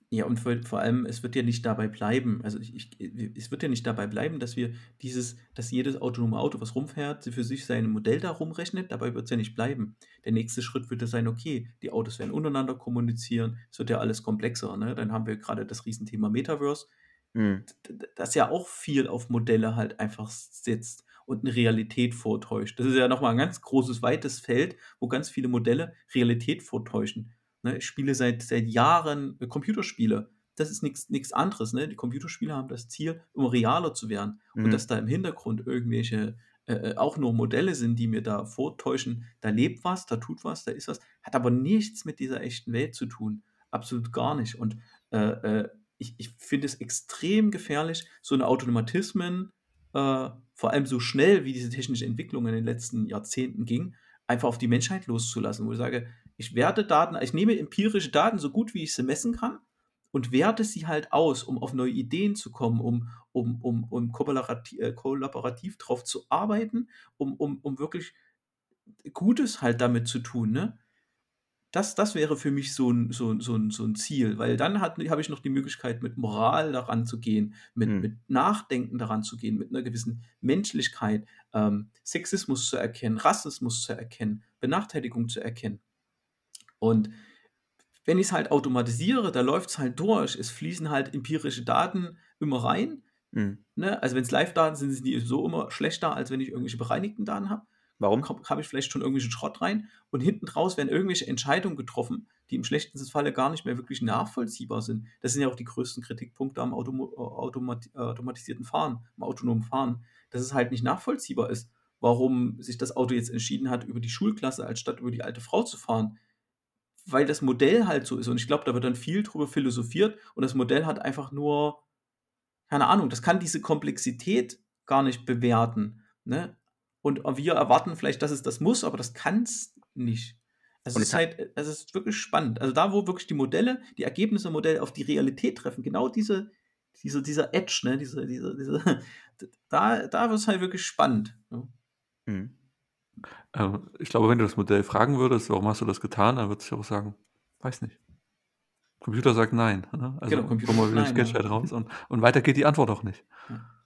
Speaker 2: ja, und vor, vor allem, es wird ja nicht dabei bleiben. Also ich, ich, es wird ja nicht dabei bleiben, dass wir dieses, dass jedes autonome Auto, was rumfährt, für sich sein Modell da rumrechnet. Dabei wird es ja nicht bleiben. Der nächste Schritt wird ja sein, okay, die Autos werden untereinander kommunizieren, es wird ja alles komplexer. Ne? Dann haben wir gerade das Riesenthema Metaverse, mhm. das ja auch viel auf Modelle halt einfach setzt und eine Realität vortäuscht. Das ist ja nochmal ein ganz großes, weites Feld, wo ganz viele Modelle Realität vortäuschen. Ne? Ich spiele seit, seit Jahren äh, Computerspiele. Das ist nichts anderes. Ne? Die Computerspiele haben das Ziel, immer realer zu werden. Mhm. Und dass da im Hintergrund irgendwelche äh, äh, auch nur Modelle sind, die mir da vortäuschen, da lebt was, da tut was, da ist was, hat aber nichts mit dieser echten Welt zu tun. Absolut gar nicht. Und äh, äh ich, ich finde es extrem gefährlich, so eine Automatismen, äh, vor allem so schnell, wie diese technische Entwicklung in den letzten Jahrzehnten ging, einfach auf die Menschheit loszulassen, wo ich sage, ich werte Daten, ich nehme empirische Daten so gut wie ich sie messen kann und werte sie halt aus, um auf neue Ideen zu kommen, um, um, um, um kollaborativ, äh, kollaborativ drauf zu arbeiten, um, um, um wirklich Gutes halt damit zu tun. Ne? Das, das wäre für mich so ein, so, so, so ein Ziel, weil dann habe ich noch die Möglichkeit, mit Moral daran zu gehen, mit, hm. mit Nachdenken daran zu gehen, mit einer gewissen Menschlichkeit, ähm, Sexismus zu erkennen, Rassismus zu erkennen, Benachteiligung zu erkennen. Und wenn ich es halt automatisiere, da läuft es halt durch. Es fließen halt empirische Daten immer rein. Mhm. Ne? Also wenn es Live-Daten sind, sind die so immer schlechter, als wenn ich irgendwelche bereinigten Daten habe. Warum? Habe ich vielleicht schon irgendwelchen Schrott rein und hinten draus werden irgendwelche Entscheidungen getroffen, die im schlechtesten Falle gar nicht mehr wirklich nachvollziehbar sind. Das sind ja auch die größten Kritikpunkte am Autom Automat automatisierten Fahren, am autonomen Fahren, dass es halt nicht nachvollziehbar ist, warum sich das Auto jetzt entschieden hat, über die Schulklasse als statt über die alte Frau zu fahren weil das Modell halt so ist. Und ich glaube, da wird dann viel drüber philosophiert und das Modell hat einfach nur, keine Ahnung, das kann diese Komplexität gar nicht bewerten. Ne? Und wir erwarten vielleicht, dass es das muss, aber das kann es nicht. Also es ist halt, es ist wirklich spannend. Also da, wo wirklich die Modelle, die Ergebnisse Modelle auf die Realität treffen, genau diese, diese, dieser Edge, ne, diese, diese, diese, da, da wird es halt wirklich spannend. Ne? Mhm.
Speaker 3: Ähm, ich glaube, wenn du das Modell fragen würdest, warum hast du das getan, dann würde es auch sagen, weiß nicht. Computer sagt nein. Ne? Also genau, Computer sagt nein, Sketch ja. halt raus und, und weiter geht die Antwort auch nicht.
Speaker 2: Ja.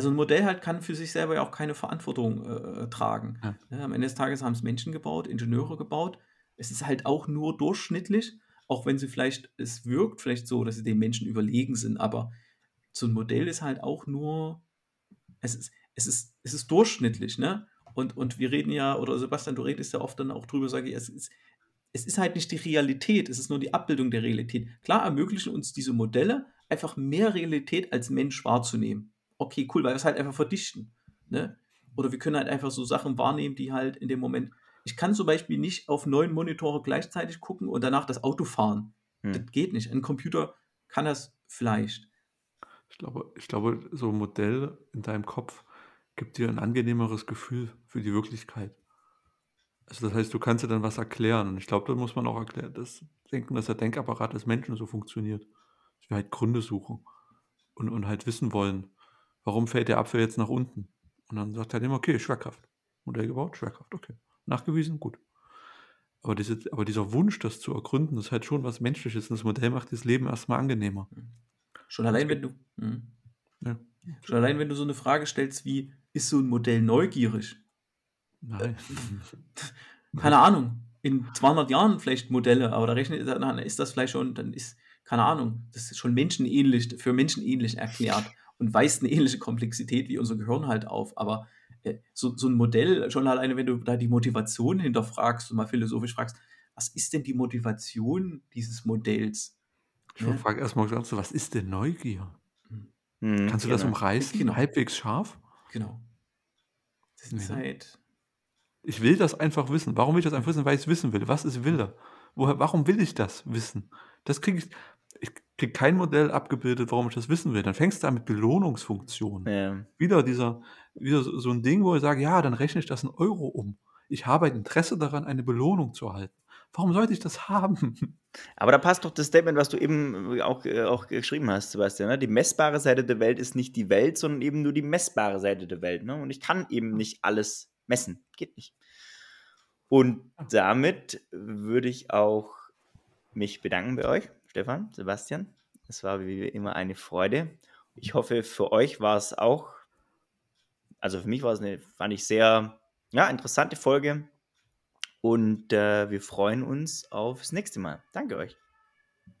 Speaker 2: So ein Modell halt kann für sich selber ja auch keine Verantwortung äh, tragen. Ja. Ja, am Ende des Tages haben es Menschen gebaut, Ingenieure gebaut. Es ist halt auch nur durchschnittlich, auch wenn sie vielleicht, es wirkt vielleicht so, dass sie den Menschen überlegen sind, aber so ein Modell ist halt auch nur, es ist, es ist, es ist durchschnittlich, ne? Und, und wir reden ja, oder Sebastian, du redest ja oft dann auch drüber, sage ich, es ist, es ist halt nicht die Realität, es ist nur die Abbildung der Realität. Klar ermöglichen uns diese Modelle einfach mehr Realität als Mensch wahrzunehmen. Okay, cool, weil wir es halt einfach verdichten. Ne? Oder wir können halt einfach so Sachen wahrnehmen, die halt in dem Moment. Ich kann zum Beispiel nicht auf neun Monitore gleichzeitig gucken und danach das Auto fahren. Hm. Das geht nicht. Ein Computer kann das vielleicht.
Speaker 3: Ich glaube, ich glaube, so ein Modell in deinem Kopf gibt dir ein angenehmeres Gefühl für die Wirklichkeit. Also das heißt, du kannst dir dann was erklären. Und ich glaube, da muss man auch erklären, das denken, dass der Denkapparat des Menschen so funktioniert. Dass wir halt Gründe suchen und, und halt wissen wollen, warum fällt der Apfel jetzt nach unten? Und dann sagt er dem, okay, Schwerkraft. Modell gebaut, Schwerkraft, okay. Nachgewiesen, gut. Aber, diese, aber dieser Wunsch, das zu ergründen, das ist halt schon was Menschliches. Und das Modell macht das Leben erstmal angenehmer.
Speaker 2: Schon allein, wenn du. Hm.
Speaker 3: Ja.
Speaker 2: Schon allein, wenn du so eine Frage stellst wie, ist so ein Modell neugierig?
Speaker 3: Nein.
Speaker 2: Keine Ahnung. In 200 Jahren vielleicht Modelle, aber da rechnet, dann ist das vielleicht schon, dann ist, keine Ahnung, das ist schon menschenähnlich, für menschenähnlich erklärt und weist eine ähnliche Komplexität wie unser Gehirn halt auf. Aber äh, so, so ein Modell, schon alleine, wenn du da die Motivation hinterfragst und mal philosophisch fragst, was ist denn die Motivation dieses Modells?
Speaker 3: Ich ja? frage erstmal, was ist denn Neugier?
Speaker 1: Mhm,
Speaker 3: Kannst du das
Speaker 1: genau.
Speaker 3: umreißen?
Speaker 2: Genau.
Speaker 3: Halbwegs scharf?
Speaker 2: Genau. Das ist
Speaker 3: Nee, ne?
Speaker 2: halt.
Speaker 3: Ich will das einfach wissen. Warum will ich das einfach wissen? Weil ich es wissen will. Was ist Wille? Woher, warum will ich das wissen? Das kriege ich. Ich kriege kein Modell abgebildet, warum ich das wissen will. Dann fängst du an mit Belohnungsfunktionen.
Speaker 1: Ja.
Speaker 3: Wieder dieser, wieder so ein Ding, wo ich sage, ja, dann rechne ich das in Euro um. Ich habe ein Interesse daran, eine Belohnung zu erhalten. Warum sollte ich das haben?
Speaker 1: Aber da passt doch das Statement, was du eben auch, äh, auch geschrieben hast, Sebastian. Ne? Die messbare Seite der Welt ist nicht die Welt, sondern eben nur die messbare Seite der Welt. Ne? Und ich kann eben nicht alles messen. Geht nicht. Und damit würde ich auch mich bedanken bei euch, Stefan, Sebastian. Es war wie immer eine Freude. Ich hoffe, für euch war es auch, also für mich war es eine, fand ich sehr ja, interessante Folge. Und äh, wir freuen uns aufs nächste Mal. Danke euch.